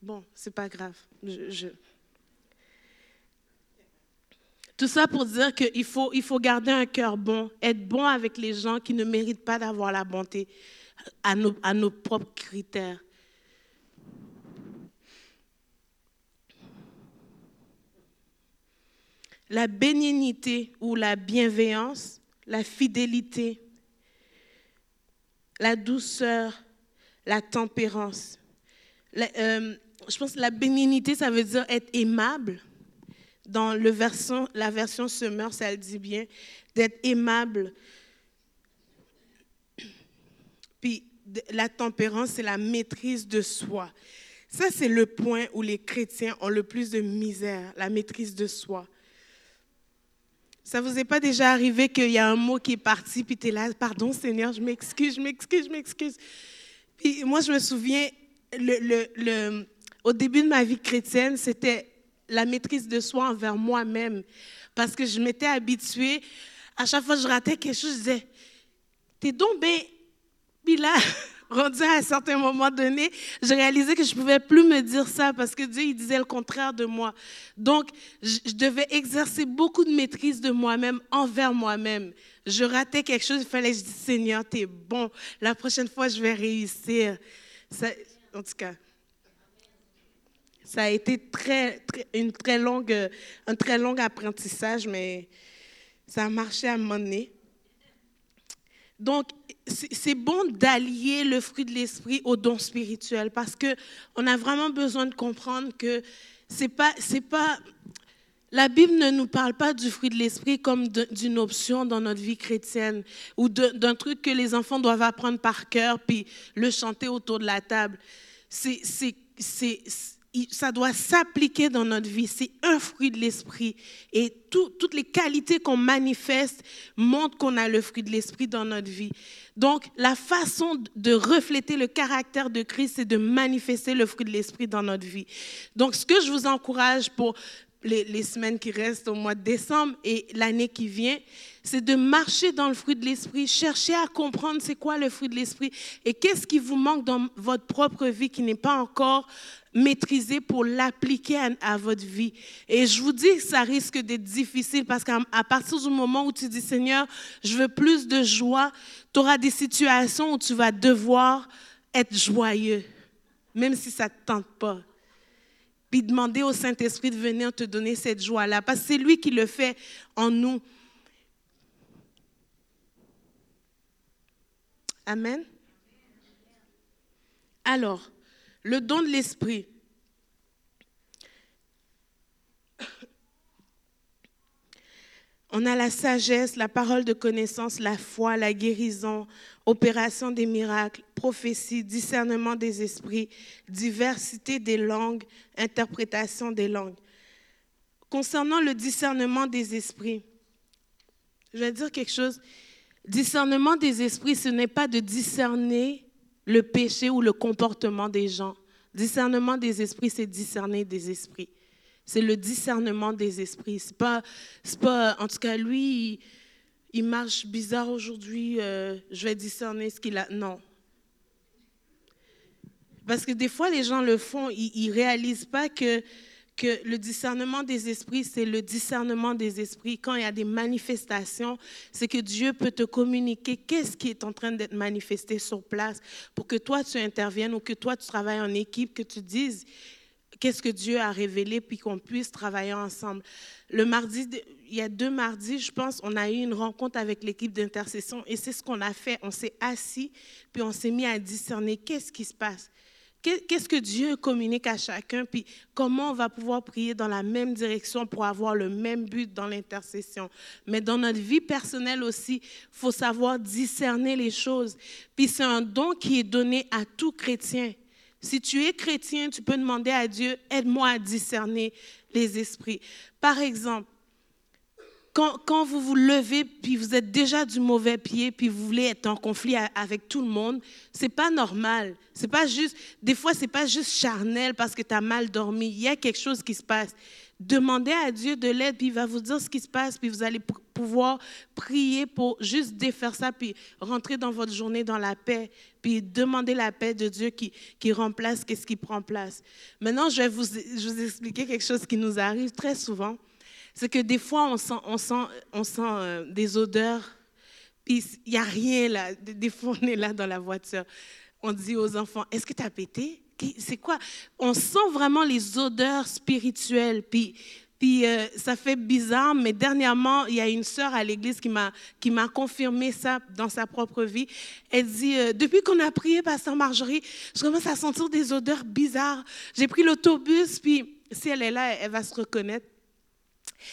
Bon, c'est pas grave. Tout ça pour dire qu'il faut, il faut garder un cœur bon, être bon avec les gens qui ne méritent pas d'avoir la bonté à nos, à nos propres critères. La bénignité ou la bienveillance, la fidélité, la douceur, la tempérance. Euh, je pense que la bénignité, ça veut dire être aimable. Dans le version, la version Semeur, ça le dit bien, d'être aimable. Puis la tempérance, c'est la maîtrise de soi. Ça, c'est le point où les chrétiens ont le plus de misère, la maîtrise de soi. Ça vous est pas déjà arrivé qu'il y a un mot qui est parti, puis tu es là, pardon Seigneur, je m'excuse, je m'excuse, je m'excuse. Puis moi, je me souviens, le, le, au début de ma vie chrétienne, c'était la maîtrise de soi envers moi-même. Parce que je m'étais habituée, à chaque fois que je ratais quelque chose, je disais, t'es donc bien, puis là, rendu à un certain moment donné, j'ai réalisé que je ne pouvais plus me dire ça parce que Dieu, il disait le contraire de moi. Donc, je, devais exercer beaucoup de maîtrise de moi-même envers moi-même. Je ratais quelque chose, il fallait que je dise, Seigneur, tu es bon. La prochaine fois, je vais réussir. en tout cas, ça a été très, une très longue, un très long apprentissage, mais ça a marché à un moment donné. Donc, c'est bon d'allier le fruit de l'esprit au don spirituel parce que on a vraiment besoin de comprendre que c'est pas c'est pas la Bible ne nous parle pas du fruit de l'esprit comme d'une option dans notre vie chrétienne ou d'un truc que les enfants doivent apprendre par cœur puis le chanter autour de la table. C'est ça doit s'appliquer dans notre vie. C'est un fruit de l'esprit. Et toutes les qualités qu'on manifeste montrent qu'on a le fruit de l'esprit dans notre vie. Donc, la façon de refléter le caractère de Christ, c'est de manifester le fruit de l'esprit dans notre vie. Donc, ce que je vous encourage pour les, semaines qui restent au mois de décembre et l'année qui vient, c'est de marcher dans le fruit de l'esprit, chercher à comprendre c'est quoi le fruit de l'esprit et qu'est-ce qui vous manque dans votre propre vie qui n'est pas encore maîtrisé pour l'appliquer à, votre vie. Et je vous dis que ça risque d'être difficile parce qu'à partir du moment où tu dis Seigneur, je veux plus de joie, tu auras des situations où tu vas devoir être joyeux, même si ça ne te tente pas puis demander au Saint-Esprit de venir te donner cette joie-là, parce que c'est lui qui le fait en nous. Amen. Alors, le don de l'Esprit. On a la sagesse, la parole de connaissance, la foi, la guérison, opération des miracles, prophétie, discernement des esprits, diversité des langues, interprétation des langues. Concernant le discernement des esprits, je vais dire quelque chose. Discernement des esprits, ce n'est pas de discerner le péché ou le comportement des gens. Discernement des esprits, c'est discerner des esprits. C'est le discernement des esprits. C'est pas, pas, en tout cas, lui, il marche bizarre aujourd'hui, euh, je vais discerner ce qu'il a. Non. Parce que des fois, les gens le font, ils ne réalisent pas que, que le discernement des esprits, c'est le discernement des esprits. Quand il y a des manifestations, c'est que Dieu peut te communiquer qu'est-ce qui est en train d'être manifesté sur place pour que toi, tu interviennes ou que toi, tu travailles en équipe, que tu dises qu'est-ce que Dieu a révélé, puis qu'on puisse travailler ensemble. Le mardi, il y a deux mardis, je pense, on a eu une rencontre avec l'équipe d'intercession et c'est ce qu'on a fait. On s'est assis, puis on s'est mis à discerner qu'est-ce qui se passe. Qu'est-ce que Dieu communique à chacun, puis comment on va pouvoir prier dans la même direction pour avoir le même but dans l'intercession. Mais dans notre vie personnelle aussi, il faut savoir discerner les choses. Puis c'est un don qui est donné à tout chrétien. Si tu es chrétien, tu peux demander à Dieu, aide-moi à discerner les esprits. Par exemple, quand, vous vous levez, puis vous êtes déjà du mauvais pied, puis vous voulez être en conflit avec tout le monde, c'est pas normal. C'est pas juste, des fois, c'est pas juste charnel parce que tu as mal dormi. Il y a quelque chose qui se passe. Demandez à Dieu de l'aide, puis il va vous dire ce qui se passe, puis vous allez pouvoir prier pour juste défaire ça, puis rentrer dans votre journée dans la paix, puis demander la paix de Dieu qui, remplace qu'est-ce qui prend place. Maintenant, je vais vous expliquer quelque chose qui nous arrive très souvent c'est que des fois, on sent, on sent, on sent euh, des odeurs, puis il n'y a rien là. Des fois, on est là dans la voiture. On dit aux enfants, est-ce que tu as pété? C'est quoi? On sent vraiment les odeurs spirituelles. Puis puis euh, ça fait bizarre, mais dernièrement, il y a une sœur à l'église qui m'a qui m'a confirmé ça dans sa propre vie. Elle dit euh, depuis qu'on a prié Pasteur Marjorie, je commence à sentir des odeurs bizarres. J'ai pris l'autobus, puis si elle est là, elle va se reconnaître.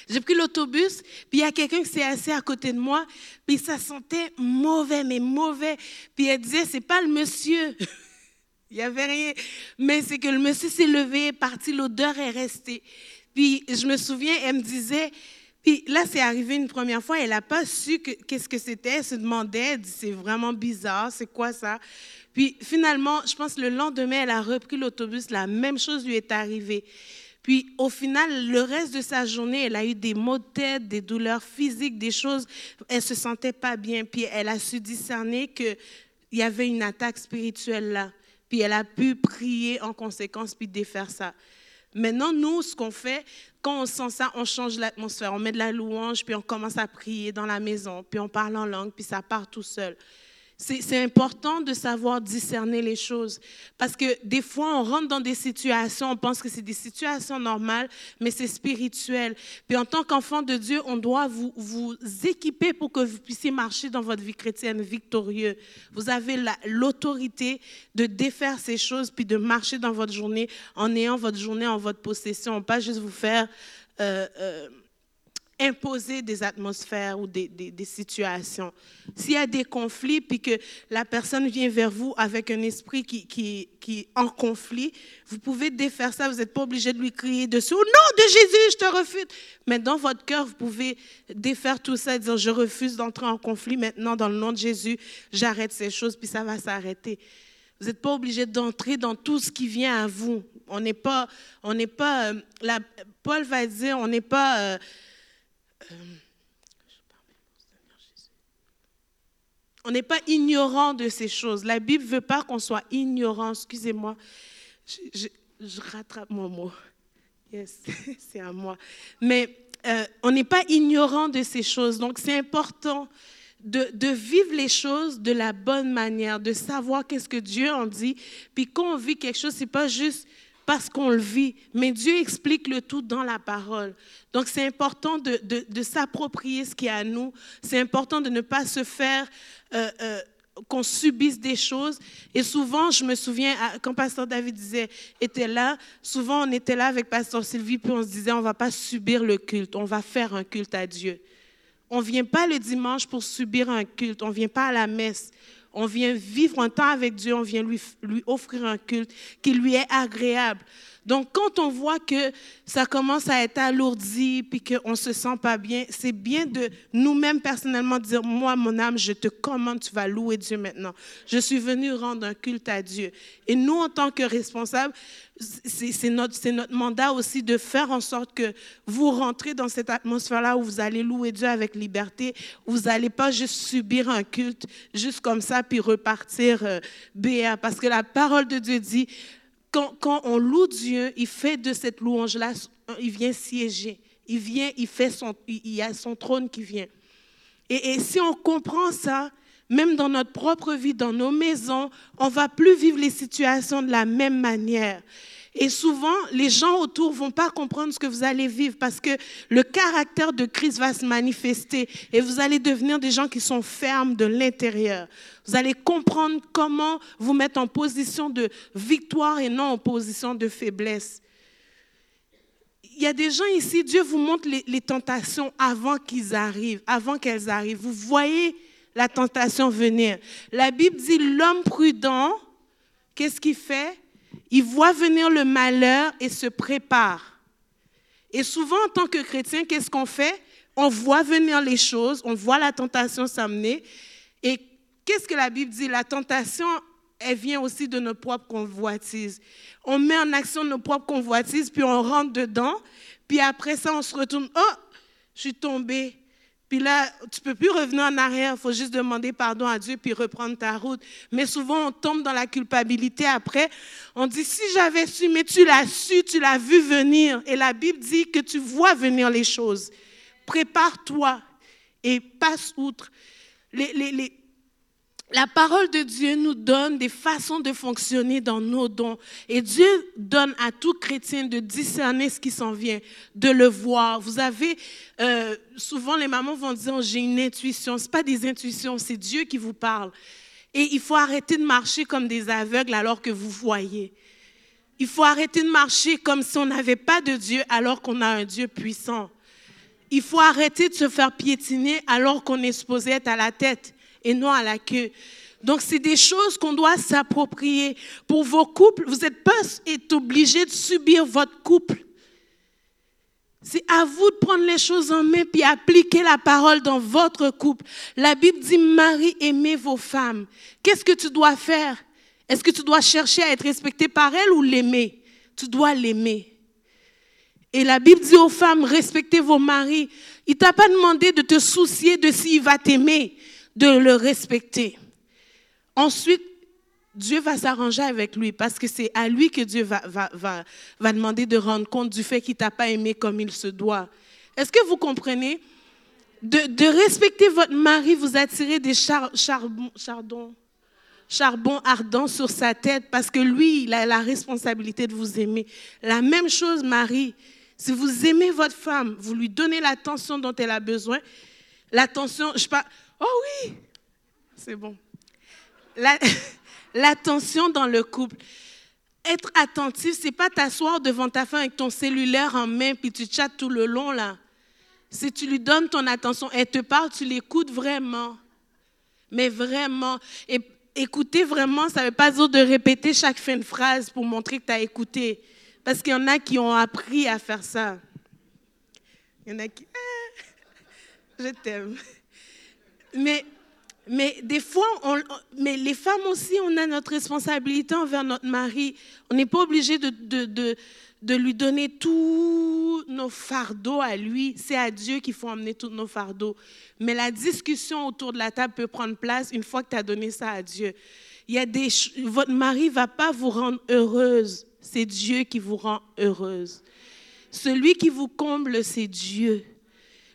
J'ai pris l'autobus, puis il y a quelqu'un qui s'est assis à côté de moi, puis ça sentait mauvais, mais mauvais. Puis elle disait, c'est pas le monsieur. il y avait rien. Mais c'est que le monsieur s'est levé, est parti, l'odeur est restée. Puis je me souviens, elle me disait, puis là c'est arrivé une première fois, elle n'a pas su qu'est-ce que c'était, elle se demandait, elle dit c'est vraiment bizarre, c'est quoi ça? Puis finalement, je pense le lendemain, elle a repris l'autobus, la même chose lui est arrivée. Puis au final, le reste de sa journée, elle a eu des maux de tête, des douleurs physiques, des choses, elle se sentait pas bien. Puis elle a su discerner qu'il y avait une attaque spirituelle là. Puis elle a pu prier en conséquence, puis défaire ça. Maintenant, nous, ce qu'on fait, quand on sent ça, on change l'atmosphère, on met de la louange, puis on commence à prier dans la maison, puis on parle en langue, puis ça part tout seul. C'est important de savoir discerner les choses parce que des fois, on rentre dans des situations, on pense que c'est des situations normales, mais c'est spirituel. Puis en tant qu'enfant de Dieu, on doit vous, vous équiper pour que vous puissiez marcher dans votre vie chrétienne victorieux. Vous avez l'autorité de défaire ces choses puis de marcher dans votre journée en ayant votre journée en votre possession, pas juste vous faire... Euh, euh, imposer des atmosphères ou des, situations. S'il y a des conflits, puis que la personne vient vers vous avec un esprit qui, qui, est en conflit, vous pouvez défaire ça. Vous n'êtes pas obligé de lui crier dessus. Au nom de Jésus, je te refuse. Mais dans votre cœur, vous pouvez défaire tout ça et dire, je refuse d'entrer en conflit maintenant dans le nom de Jésus. J'arrête ces choses, puis ça va s'arrêter. Vous n'êtes pas obligé d'entrer dans tout ce qui vient à vous. On n'est pas, on n'est pas, euh, Paul va dire, on n'est pas... Euh, on n'est pas ignorant de ces choses. La Bible ne veut pas qu'on soit ignorant. Excusez-moi, je, rattrape mon mot. Yes, c'est à moi. Mais euh, on n'est pas ignorant de ces choses. Donc c'est important de, de, vivre les choses de la bonne manière, de savoir qu'est-ce que Dieu en dit. Puis quand on vit quelque chose, c'est pas juste parce qu'on le vit, mais Dieu explique le tout dans la parole. Donc c'est important de, de, s'approprier ce qui est à nous. C'est important de ne pas se faire euh, euh, qu'on subisse des choses. Et souvent, je me souviens, quand Pasteur David disait, était là, souvent on était là avec Pasteur Sylvie, puis on se disait, on va pas subir le culte, on va faire un culte à Dieu. On vient pas le dimanche pour subir un culte, on vient pas à la messe on vient vivre un temps avec Dieu, on vient lui, offrir un culte qui lui est agréable. Donc, quand on voit que ça commence à être alourdi, puis qu'on ne se sent pas bien, c'est bien de nous-mêmes personnellement dire, moi, mon âme, je te commande, tu vas louer Dieu maintenant. Je suis venu rendre un culte à Dieu. Et nous, en tant que responsables, c'est notre, mandat aussi de faire en sorte que vous rentrez dans cette atmosphère-là où vous allez louer Dieu avec liberté, vous n'allez pas juste subir un culte juste comme ça, puis repartir euh, béat. Parce que la parole de Dieu dit, quand, on loue Dieu, il fait de cette louange-là, il vient siéger. Il vient, il fait son, il a son trône qui vient. Et, et si on comprend ça, même dans notre propre vie, dans nos maisons, on va plus vivre les situations de la même manière. Et souvent, les gens autour vont pas comprendre ce que vous allez vivre parce que le caractère de Christ va se manifester et vous allez devenir des gens qui sont fermes de l'intérieur. Vous allez comprendre comment vous mettre en position de victoire et non en position de faiblesse. Il y a des gens ici, Dieu vous montre les, tentations avant qu'ils arrivent, avant qu'elles arrivent. Vous voyez la tentation venir. La Bible dit l'homme prudent, qu'est-ce qu'il fait? Il voit venir le malheur et se prépare. Et souvent, en tant que chrétien, qu'est-ce qu'on fait? On voit venir les choses, on voit la tentation s'amener. Et qu'est-ce que la Bible dit? La tentation, elle vient aussi de nos propres convoitises. On met en action nos propres convoitises, puis on rentre dedans, puis après ça, on se retourne. Oh, je suis tombé Puis là, tu peux plus revenir en arrière, il faut juste demander pardon à Dieu puis reprendre ta route. Mais souvent, on tombe dans la culpabilité après. On dit, si j'avais su, mais tu l'as su, tu l'as vu venir. Et la Bible dit que tu vois venir les choses. Prépare-toi et passe outre. Les, la parole de Dieu nous donne des façons de fonctionner dans nos dons. Et Dieu donne à tout chrétien de discerner ce qui s'en vient, de le voir. Vous avez, euh, souvent les mamans vont dire, j'ai une intuition. Ce pas des intuitions, c'est Dieu qui vous parle. Et il faut arrêter de marcher comme des aveugles alors que vous voyez. Il faut arrêter de marcher comme si on n'avait pas de Dieu alors qu'on a un Dieu puissant. Il faut arrêter de se faire piétiner alors qu'on est supposé être à la tête et non à la queue. Donc, c'est des choses qu'on doit s'approprier. Pour vos couples, vous n'êtes pas obligé de subir votre couple. C'est à vous de prendre les choses en main puis appliquer la parole dans votre couple. La Bible dit, Marie, aimez vos femmes. Qu'est-ce que tu dois faire? Est-ce que tu dois chercher à être respecté par elle ou l'aimer? Tu dois l'aimer. Et la Bible dit aux femmes, respectez vos maris. Il t'a pas demandé de te soucier de s'il va t'aimer de le respecter. Ensuite, Dieu va s'arranger avec lui parce que c'est à lui que Dieu va, va, va, demander de rendre compte du fait qu'il t'a pas aimé comme il se doit. Est-ce que vous comprenez? De, de, respecter votre mari, vous attirez des char, chardons, charbon ardent sur sa tête parce que lui, il a la responsabilité de vous aimer. La même chose, Marie. Si vous aimez votre femme, vous lui donnez l'attention dont elle a besoin. L'attention, je sais pas, Oh oui, c'est bon. L'attention dans le couple. Être attentif, c'est pas t'asseoir devant ta femme avec ton cellulaire en main puis tu chattes tout le long là. Si tu lui donnes ton attention, elle te parle, tu l'écoutes vraiment. Mais vraiment. Et écouter vraiment, ça ne veut pas dire de répéter chaque fin de phrase pour montrer que tu as écouté. Parce qu'il y en a qui ont appris à faire ça. Il y en a qui. Je t'aime. Mais, mais des fois, on, mais les femmes aussi, on a notre responsabilité envers notre mari. On n'est pas obligé de, de, de, de, lui donner tous nos fardeaux à lui. C'est à Dieu qu'il faut emmener tous nos fardeaux. Mais la discussion autour de la table peut prendre place une fois que tu as donné ça à Dieu. Il y a des, votre mari ne va pas vous rendre heureuse. C'est Dieu qui vous rend heureuse. Celui qui vous comble, c'est Dieu.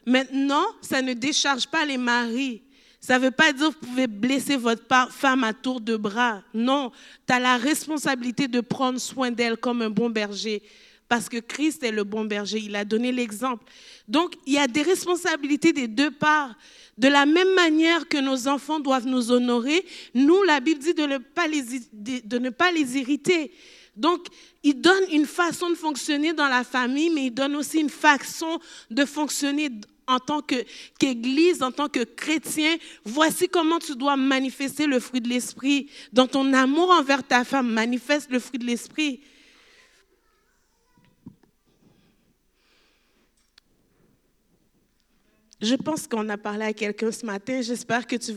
Maintenant, ça ne décharge pas les maris. Ça ne veut pas dire que vous pouvez blesser votre femme à tour de bras. Non, tu as la responsabilité de prendre soin d'elle comme un bon berger. Parce que Christ est le bon berger, il a donné l'exemple. Donc, il y a des responsabilités des deux parts. De la même manière que nos enfants doivent nous honorer, nous, la Bible dit de ne pas les, irriter. Donc, il donne une façon de fonctionner dans la famille, mais il donne aussi une façon de fonctionner en tant qu'Église, en tant que chrétien, voici comment tu dois manifester le fruit de l'Esprit. Dans ton amour envers ta femme, manifeste le fruit de l'Esprit. Je pense qu'on a parlé à quelqu'un ce matin. J'espère que tu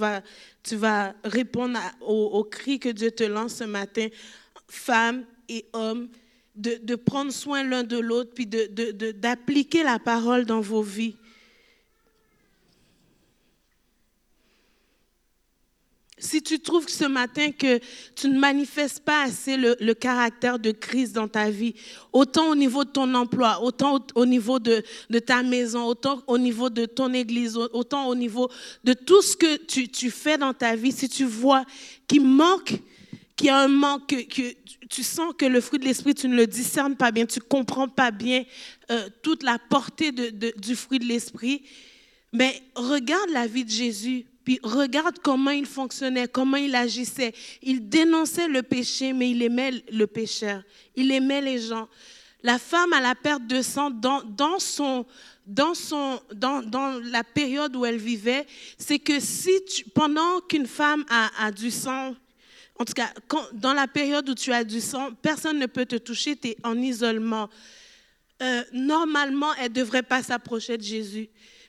vas, répondre au, cri que Dieu te lance ce matin. Femmes et hommes, de, de prendre soin l'un de l'autre, puis d'appliquer de, la parole dans vos vies. Si tu trouves ce matin que tu ne manifestes pas assez le, caractère de Christ dans ta vie, autant au niveau de ton emploi, autant au, niveau de, ta maison, autant au niveau de ton église, autant au niveau de tout ce que tu, fais dans ta vie, si tu vois qu'il manque, qu'il y a un manque, que, tu sens que le fruit de l'esprit, tu ne le discernes pas bien, tu ne comprends pas bien euh, toute la portée du fruit de l'esprit, mais regarde la vie de Jésus puis regarde comment il fonctionnait, comment il agissait. Il dénonçait le péché, mais il aimait le pécheur. Il aimait les gens. La femme à la perte de sang, dans, son, dans, son, dans, dans la période où elle vivait, c'est que si pendant qu'une femme a, a du sang, en tout cas, dans la période où tu as du sang, personne ne peut te toucher, tu es en isolement. Euh, normalement, elle ne devrait pas s'approcher de Jésus.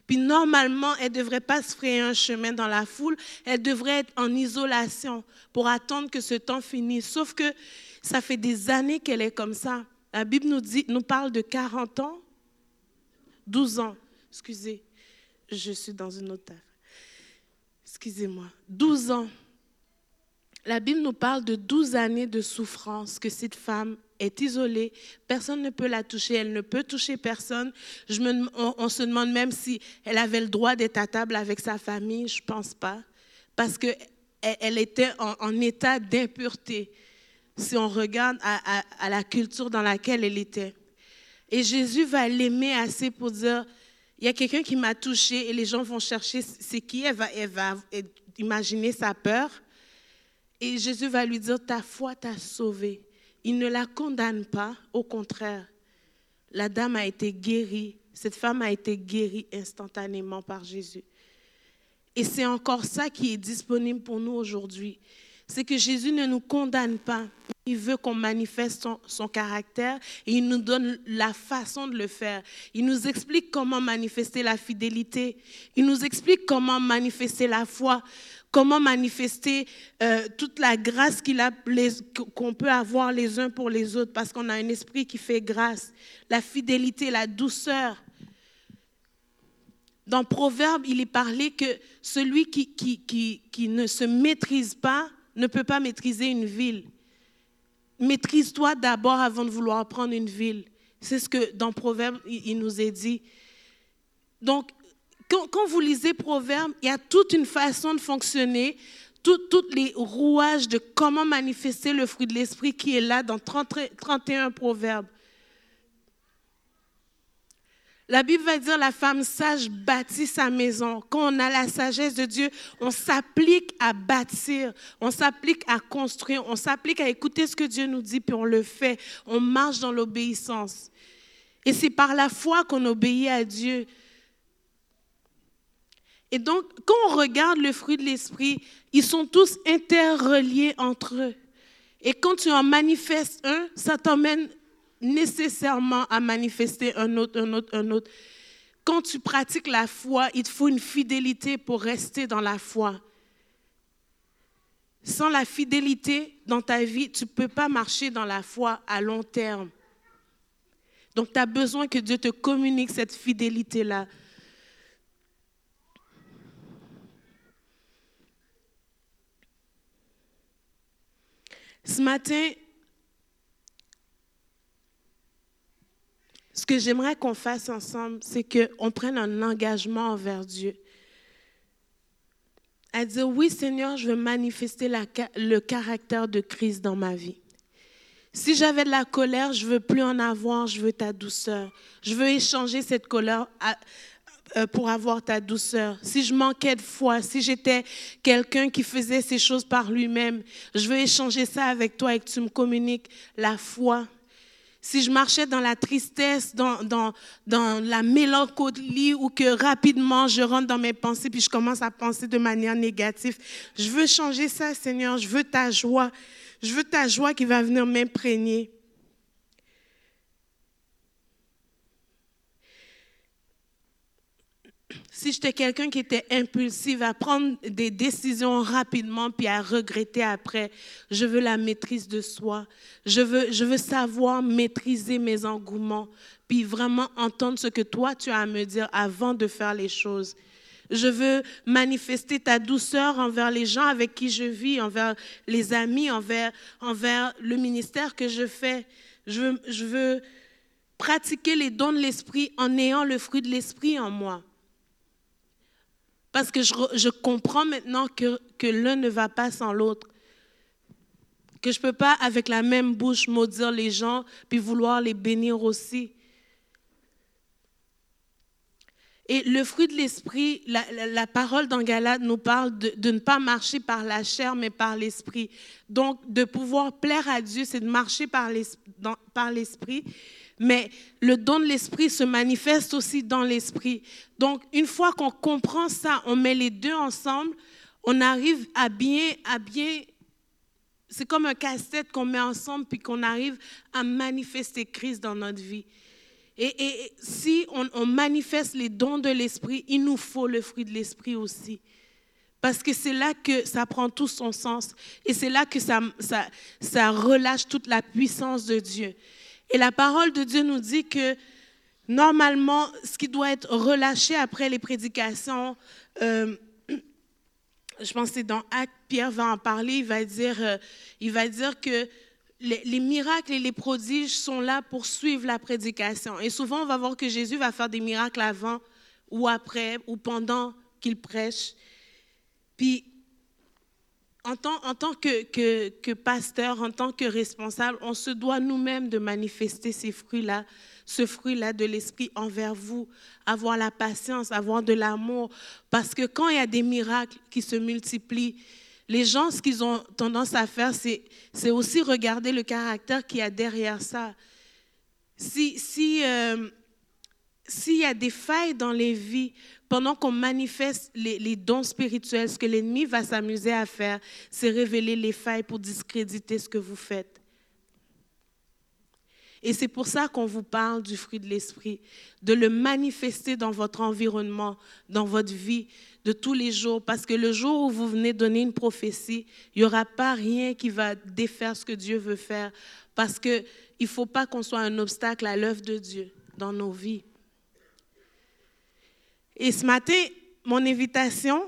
Puis normalement, elle ne devrait pas se frayer un chemin dans la foule, elle devrait être en isolation pour attendre que ce temps finisse. Sauf que ça fait des années qu'elle est comme ça. La Bible nous, dit, nous parle de 40 ans, 12 ans, excusez. je suis dans une autre. Excusez-moi. 12 ans. La Bible nous parle de 12 années de souffrance que cette femme est isolée, personne ne peut la toucher, elle ne peut toucher personne. Je me, on, se demande même si elle avait le droit d'être à table avec sa famille, je pense pas, parce qu'elle elle était en, état d'impureté, si on regarde à, à, la culture dans laquelle elle était. Et Jésus va l'aimer assez pour dire, il y a quelqu'un qui m'a touché et les gens vont chercher c'est qui, elle va, elle va imaginer sa peur. Et Jésus va lui dire, ta foi t'a sauvé. Il ne la condamne pas, au contraire. La dame a été guérie, cette femme a été guérie instantanément par Jésus. Et c'est encore ça qui est disponible pour nous aujourd'hui. C'est que Jésus ne nous condamne pas. Il veut qu'on manifeste son, son, caractère et il nous donne la façon de le faire. Il nous explique comment manifester la fidélité. Il nous explique comment manifester la foi comment manifester euh, toute la grâce qu'on peut avoir les uns pour les autres, parce qu'on a un esprit qui fait grâce, la fidélité, la douceur. Dans Proverbe, il est parlé que celui qui, ne se maîtrise pas ne peut pas maîtriser une ville. Maîtrise-toi d'abord avant de vouloir prendre une ville. C'est ce que dans Proverbe, il nous est dit. Donc, quand, vous lisez Proverbes, il y a toute une façon de fonctionner, tous les rouages de comment manifester le fruit de l'esprit qui est là dans 31 Proverbes. La Bible va dire la femme sage bâtit sa maison. Quand on a la sagesse de Dieu, on s'applique à bâtir, on s'applique à construire, on s'applique à écouter ce que Dieu nous dit, puis on le fait. On marche dans l'obéissance. Et c'est par la foi qu'on obéit à Dieu. Et donc, quand on regarde le fruit de l'esprit, ils sont tous interreliés entre eux. Et quand tu en manifestes un, ça t'emmène nécessairement à manifester un autre, un autre, un autre. Quand tu pratiques la foi, il te faut une fidélité pour rester dans la foi. Sans la fidélité dans ta vie, tu ne peux pas marcher dans la foi à long terme. Donc, tu as besoin que Dieu te communique cette fidélité-là. Ce matin, ce que j'aimerais qu'on fasse ensemble, c'est qu'on prenne un engagement envers Dieu. À dire, oui Seigneur, je veux manifester le caractère de Christ dans ma vie. Si j'avais de la colère, je veux plus en avoir, je veux ta douceur. Je veux échanger cette colère pour avoir ta douceur. Si je manquais de foi, si j'étais quelqu'un qui faisait ces choses par lui-même, je veux échanger ça avec toi et que tu me communiques la foi. Si je marchais dans la tristesse, dans, dans, dans la mélancolie ou que rapidement je rentre dans mes pensées puis je commence à penser de manière négative, je veux changer ça, Seigneur. Je veux ta joie. Je veux ta joie qui va venir m'imprégner. Si j'étais quelqu'un qui était impulsif à prendre des décisions rapidement puis à regretter après, je veux la maîtrise de soi. Je veux, je veux savoir maîtriser mes engouements puis vraiment entendre ce que toi tu as à me dire avant de faire les choses. Je veux manifester ta douceur envers les gens avec qui je vis, envers les amis, envers, envers le ministère que je fais. Je veux, je veux pratiquer les dons de l'esprit en ayant le fruit de l'esprit en moi. Parce que je, comprends maintenant que, l'un ne va pas sans l'autre. Que je ne peux pas, avec la même bouche, maudire les gens, puis vouloir les bénir aussi. Et le fruit de l'esprit, la, parole dans nous parle de, ne pas marcher par la chair, mais par l'esprit. Donc, de pouvoir plaire à Dieu, c'est de marcher par l'esprit mais le don de l'esprit se manifeste aussi dans l'esprit. Donc, une fois qu'on comprend ça, on met les deux ensemble, on arrive à bien, à bien, c'est comme un casse-tête qu'on met ensemble, puis qu'on arrive à manifester Christ dans notre vie. Et, si on, manifeste les dons de l'esprit, il nous faut le fruit de l'esprit aussi. Parce que c'est là que ça prend tout son sens. Et c'est là que ça, ça, ça relâche toute la puissance de Dieu. Et la parole de Dieu nous dit que normalement, ce qui doit être relâché après les prédications, euh, je pense que c'est dans Actes, Pierre va en parler, il va dire, euh, il va dire que les, les miracles et les prodiges sont là pour suivre la prédication. Et souvent, on va voir que Jésus va faire des miracles avant ou après ou pendant qu'il prêche. Puis, en tant, que, pasteur, en tant que responsable, on se doit nous-mêmes de manifester ces fruits-là, ce fruit-là de l'esprit envers vous, avoir la patience, avoir de l'amour. Parce que quand il y a des miracles qui se multiplient, les gens, ce qu'ils ont tendance à faire, c'est, aussi regarder le caractère qu'il y a derrière ça. Si, euh, s'il y a des failles dans les vies, pendant qu'on manifeste les, dons spirituels, ce que l'ennemi va s'amuser à faire, c'est révéler les failles pour discréditer ce que vous faites. Et c'est pour ça qu'on vous parle du fruit de l'esprit, de le manifester dans votre environnement, dans votre vie de tous les jours. Parce que le jour où vous venez donner une prophétie, il n'y aura pas rien qui va défaire ce que Dieu veut faire. Parce qu'il ne faut pas qu'on soit un obstacle à l'œuvre de Dieu dans nos vies. Et ce matin, mon invitation,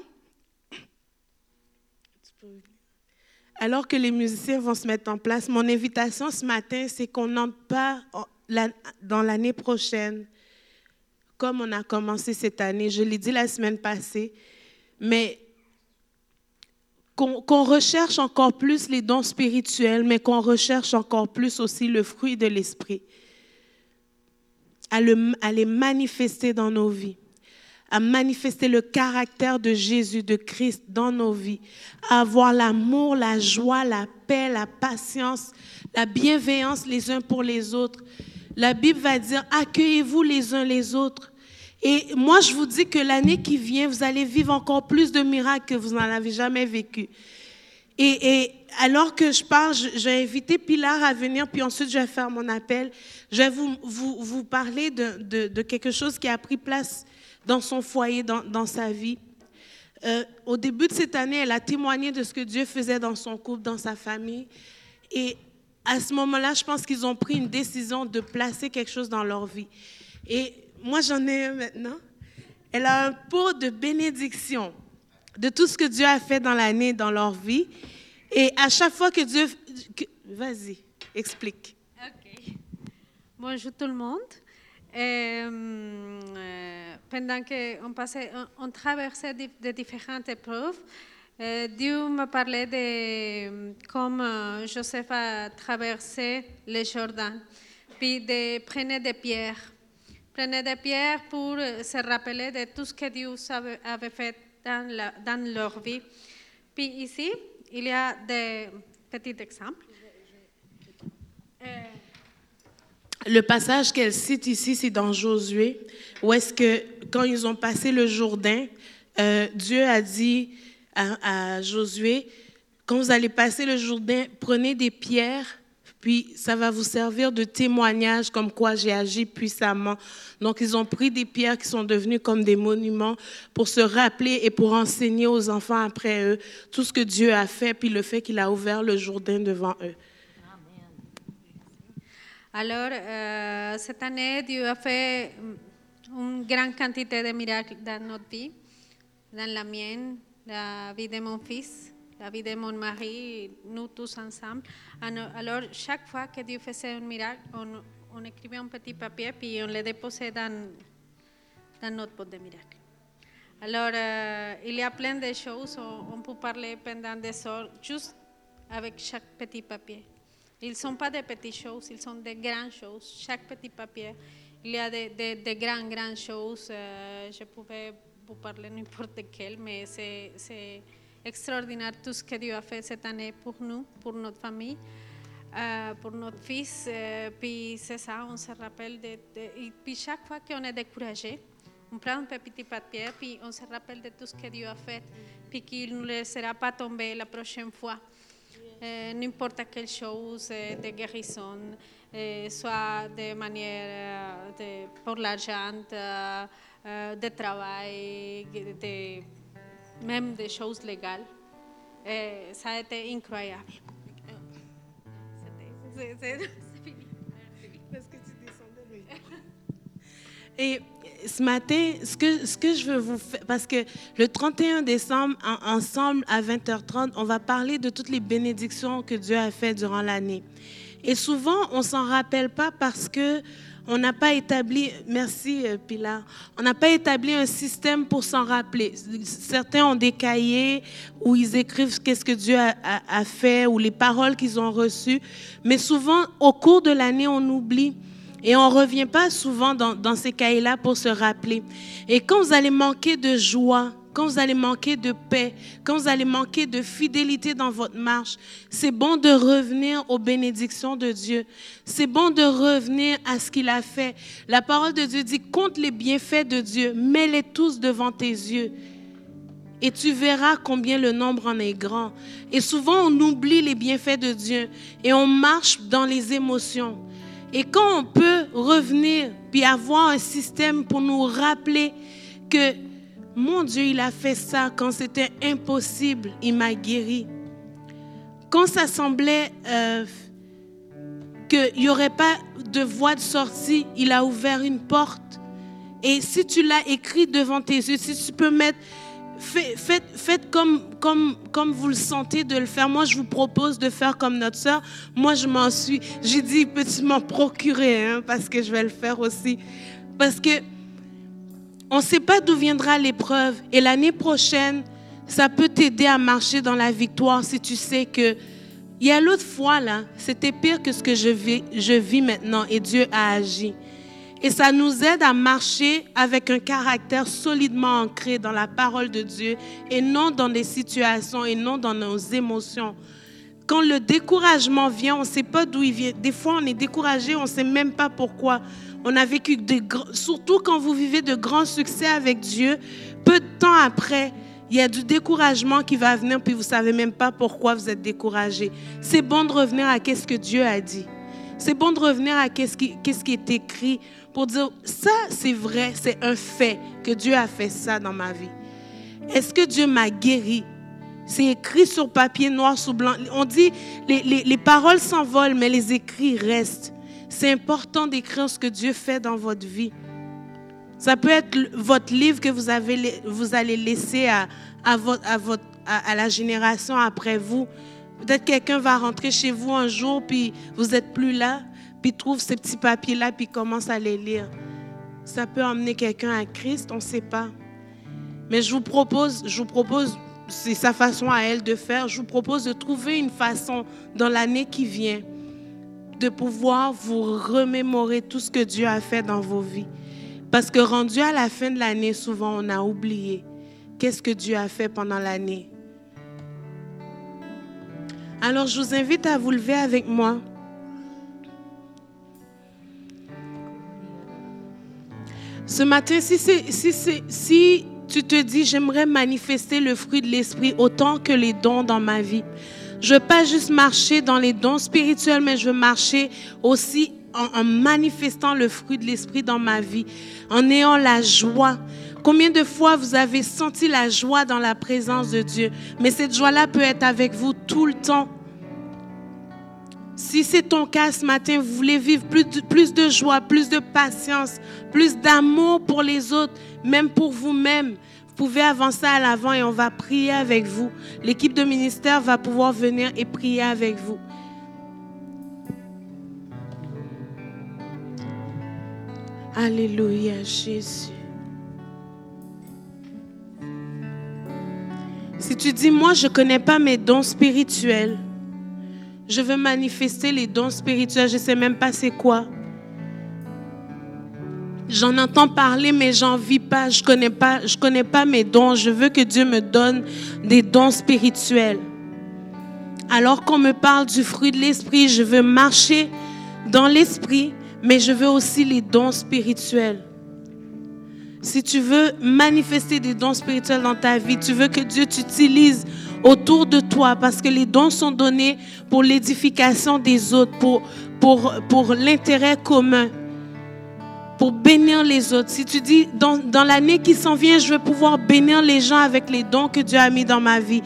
alors que les musiciens vont se mettre en place, mon invitation ce matin, c'est qu'on n'entre pas dans l'année prochaine comme on a commencé cette année. Je l'ai dit la semaine passée, mais qu'on recherche encore plus les dons spirituels, mais qu'on recherche encore plus aussi le fruit de l'esprit, à, le- à les manifester dans nos vies à manifester le caractère de Jésus, de Christ dans nos vies, à avoir l'amour, la joie, la paix, la patience, la bienveillance les uns pour les autres. La Bible va dire, accueillez-vous les uns les autres. Et moi, je vous dis que l'année qui vient, vous allez vivre encore plus de miracles que vous n'en avez jamais vécu. Et, alors que je parle, vais inviter Pilar à venir, puis ensuite je vais faire mon appel. Je vais vous, vous, vous parler de, de quelque chose qui a pris place dans son foyer, dans, sa vie. Euh, au début de cette année, elle a témoigné de ce que Dieu faisait dans son couple, dans sa famille. Et à ce moment-là, je pense qu'ils ont pris une décision de placer quelque chose dans leur vie. Et moi, j'en ai un maintenant. Elle a un pot de bénédiction de tout ce que Dieu a fait dans l'année, dans leur vie. Et à chaque fois que Dieu... Vas-y, explique. Ok. Bonjour tout le monde. Euh, euh, pendant qu'on on, traversait di- de différentes épreuves, euh, Dieu me parlait de comme euh, Joseph a traversé le Jordan, puis de des pierres. Prenez des pierres pour euh, se rappeler de tout ce que Dieu avait, fait dans, leur vie. Puis ici, il y a des petits exemples. Le passage qu'elle cite ici, c'est dans Josué, où est-ce que quand ils ont passé le Jourdain, euh, Dieu a dit à, à Josué, quand vous allez passer le Jourdain, prenez des pierres, puis ça va vous servir de témoignage comme quoi j'ai agi puissamment. Donc ils ont pris des pierres qui sont devenues comme des monuments pour se rappeler et pour enseigner aux enfants après eux tout ce que Dieu a fait, puis le fait qu'il a ouvert le Jourdain devant eux. Alors, euh, cette année, Dieu a fait mm, une grande quantité de miracles dans notre vie, dans la mienne, la vie de mon fils, la vie de mon mari, nous tous ensemble. Alors, alors, chaque fois que Dieu faisait un miracle, on, on écrivait un petit papier puis on le déposait dans, dans notre pot de miracles. Alors, euh, il y a plein de choses, on, on peut parler pendant des heures, juste avec chaque petit papier. Ils ne sont pas des petites choses, ils sont des grandes choses. Chaque petit papier, il y a des, des, des grandes, grandes choses. Euh, je pouvais vous parler n'importe quelle, mais c'est extraordinaire tout ce que Dieu a fait cette année pour nous, pour notre famille, euh, pour notre fils. Euh, puis c'est ça, on se rappelle de, de- et puis chaque fois qu'on est découragé, on prend un petit papier, puis on se rappelle de tout ce que Dieu a fait, puis qu'il ne laissera pas tomber la prochaine fois. Euh, n'importe quelle chose euh, de guérison, euh, soit de manière euh, de, pour l'argent, euh, euh, de travail, de, même des choses légales. Euh, ça a été incroyable. C'était- c'est- fini. Parce que tu descendais. Et ce matin, ce que, je veux vous faire, parce que le 31 décembre, en- ensemble à 20h30, on va parler de toutes les bénédictions que Dieu a faites durant l'année. Et souvent, on s'en rappelle pas parce que on n'a pas établi, merci euh, Pilar, on n'a pas établi un système pour s'en rappeler. Certains ont des cahiers où ils écrivent qu'est-ce que Dieu a fait ou les paroles qu'ils ont reçues. Mais souvent, au cours de l'année, on oublie. Et on ne revient pas souvent dans, ces cahiers-là pour se rappeler. Et quand vous allez manquer de joie, quand vous allez manquer de paix, quand vous allez manquer de fidélité dans votre marche, c'est bon de revenir aux bénédictions de Dieu. C'est bon de revenir à ce qu'il a fait. La parole de Dieu dit, compte les bienfaits de Dieu, mets-les tous devant tes yeux. Et tu verras combien le nombre en est grand. Et souvent, on oublie les bienfaits de Dieu et on marche dans les émotions. Et quand on peut revenir puis avoir un système pour nous rappeler que mon Dieu, il a fait ça quand c'était impossible, il m'a guéri. Quand ça semblait euh, qu'il n'y aurait pas de voie de sortie, il a ouvert une porte. Et si tu l'as écrit devant tes yeux, si tu peux mettre, faites, comme, vous le sentez de le faire. Moi, je vous propose de faire comme notre soeur. Moi, je m'en suis, j'ai dit, peux-tu m'en procurer, parce que je vais le faire aussi. Parce que on ne sait pas d'où viendra l'épreuve. Et l'année prochaine, ça peut t'aider à marcher dans la victoire si tu sais que il y a l'autre fois, là, c'était pire que ce que je vis, je vis maintenant et Dieu a agi. Et ça nous aide à marcher avec un caractère solidement ancré dans la parole de Dieu et non dans des situations et non dans nos émotions. Quand le découragement vient, on ne sait pas d'où il vient. Des fois, on est découragé, on ne sait même pas pourquoi. On a vécu surtout quand vous vivez de grands succès avec Dieu, peu de temps après, il y a du découragement qui va venir, puis vous savez même pas pourquoi vous êtes découragé. C'est bon de revenir à qu'est-ce que Dieu a dit. C'est bon de revenir à qu'est-ce qui est écrit pour dire ça, c'est vrai, c'est un fait que Dieu a fait ça dans ma vie. Est-ce que Dieu m'a guéri? C'est écrit sur papier noir sur blanc. On dit les, les, les paroles s'envolent, mais les écrits restent. C'est important d'écrire ce que Dieu fait dans votre vie. Ça peut être votre livre que vous, avez, vous allez laisser à, à, votre, à, votre, à la génération après vous. Peut-être quelqu'un va rentrer chez vous un jour, puis vous n'êtes plus là, puis trouve ces petits papiers-là, puis commence à les lire. Ça peut emmener quelqu'un à Christ, on ne sait pas. Mais je vous propose, je vous propose, c'est sa façon à elle de faire, je vous propose de trouver une façon dans l'année qui vient de pouvoir vous remémorer tout ce que Dieu a fait dans vos vies. Parce que rendu à la fin de l'année, souvent on a oublié qu'est-ce que Dieu a fait pendant l'année. Alors je vous invite à vous lever avec moi. Ce matin, si, si, si tu te dis, j'aimerais manifester le fruit de l'Esprit autant que les dons dans ma vie, je veux pas juste marcher dans les dons spirituels, mais je veux marcher aussi en, en manifestant le fruit de l'Esprit dans ma vie, en ayant la joie. Combien de fois vous avez senti la joie dans la présence de Dieu, mais cette joie-là peut être avec vous tout le temps. Si c'est ton cas ce matin, vous voulez vivre plus de, plus joie, plus de patience, plus d'amour pour les autres, même pour vous-même, vous pouvez avancer à l'avant et on va prier avec vous. L'équipe de ministère va pouvoir venir et prier avec vous. Alléluia, Jésus. Si tu dis, moi, je ne connais pas mes dons spirituels, je veux manifester les dons spirituels, je ne sais même pas c'est quoi. J'en entends parler, mais j'en vis pas. Je connais pas, je connais pas mes dons. Je veux que Dieu me donne des dons spirituels. Alors qu'on me parle du fruit de l'esprit, je veux marcher dans l'esprit, mais je veux aussi les dons spirituels. Si tu veux manifester des dons spirituels dans ta vie, tu veux que Dieu t'utilise autour de toi parce que les dons sont donnés pour l'édification des autres, pour, pour, pour l'intérêt commun, pour bénir les autres. Si tu dis, dans, dans l'année qui s'en vient, je veux pouvoir bénir les gens avec les dons que Dieu a mis dans ma vie.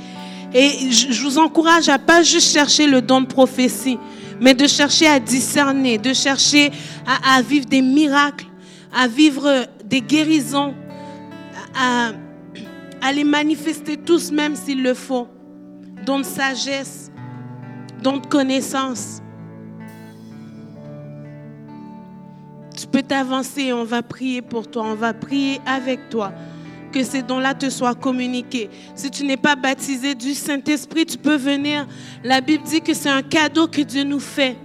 Et je, je vous encourage à pas juste chercher le don de prophétie, mais de chercher à discerner, de chercher à, à vivre des miracles, à vivre des guérisons, à, les manifester tous même s'il le faut. Don de sagesse, don de connaissance. Tu peux t'avancer, on va prier pour toi, on va prier avec toi. Que ces dons-là te soient communiqués. Si tu n'es pas baptisé du Saint-Esprit, tu peux venir. La Bible dit que c'est un cadeau que Dieu nous fait.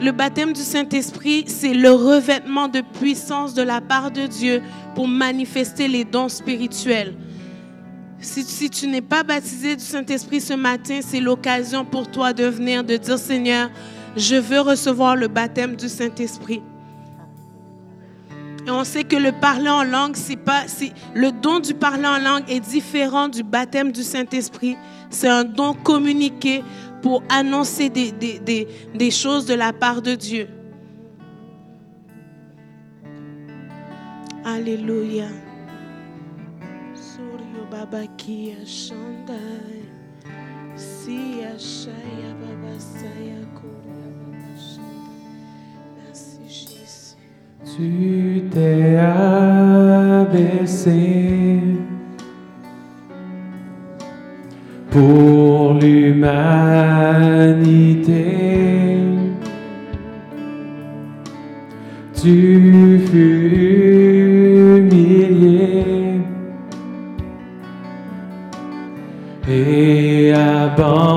Le baptême du Saint-Esprit, c'est le revêtement de puissance de la part de Dieu pour manifester les dons spirituels. Si, tu n'es pas baptisé du Saint-Esprit ce matin, c'est l'occasion pour toi de venir, de dire Seigneur, je veux recevoir le baptême du Saint-Esprit. Et on sait que le parler en langue, c'est pas, le don du parler en langue est différent du baptême du Saint-Esprit. C'est un don communiqué pour annoncer des, des, des, choses de la part de Dieu. Alléluia. Suryo baba kia pour l'humanité. Tu fus humilié et abandonné.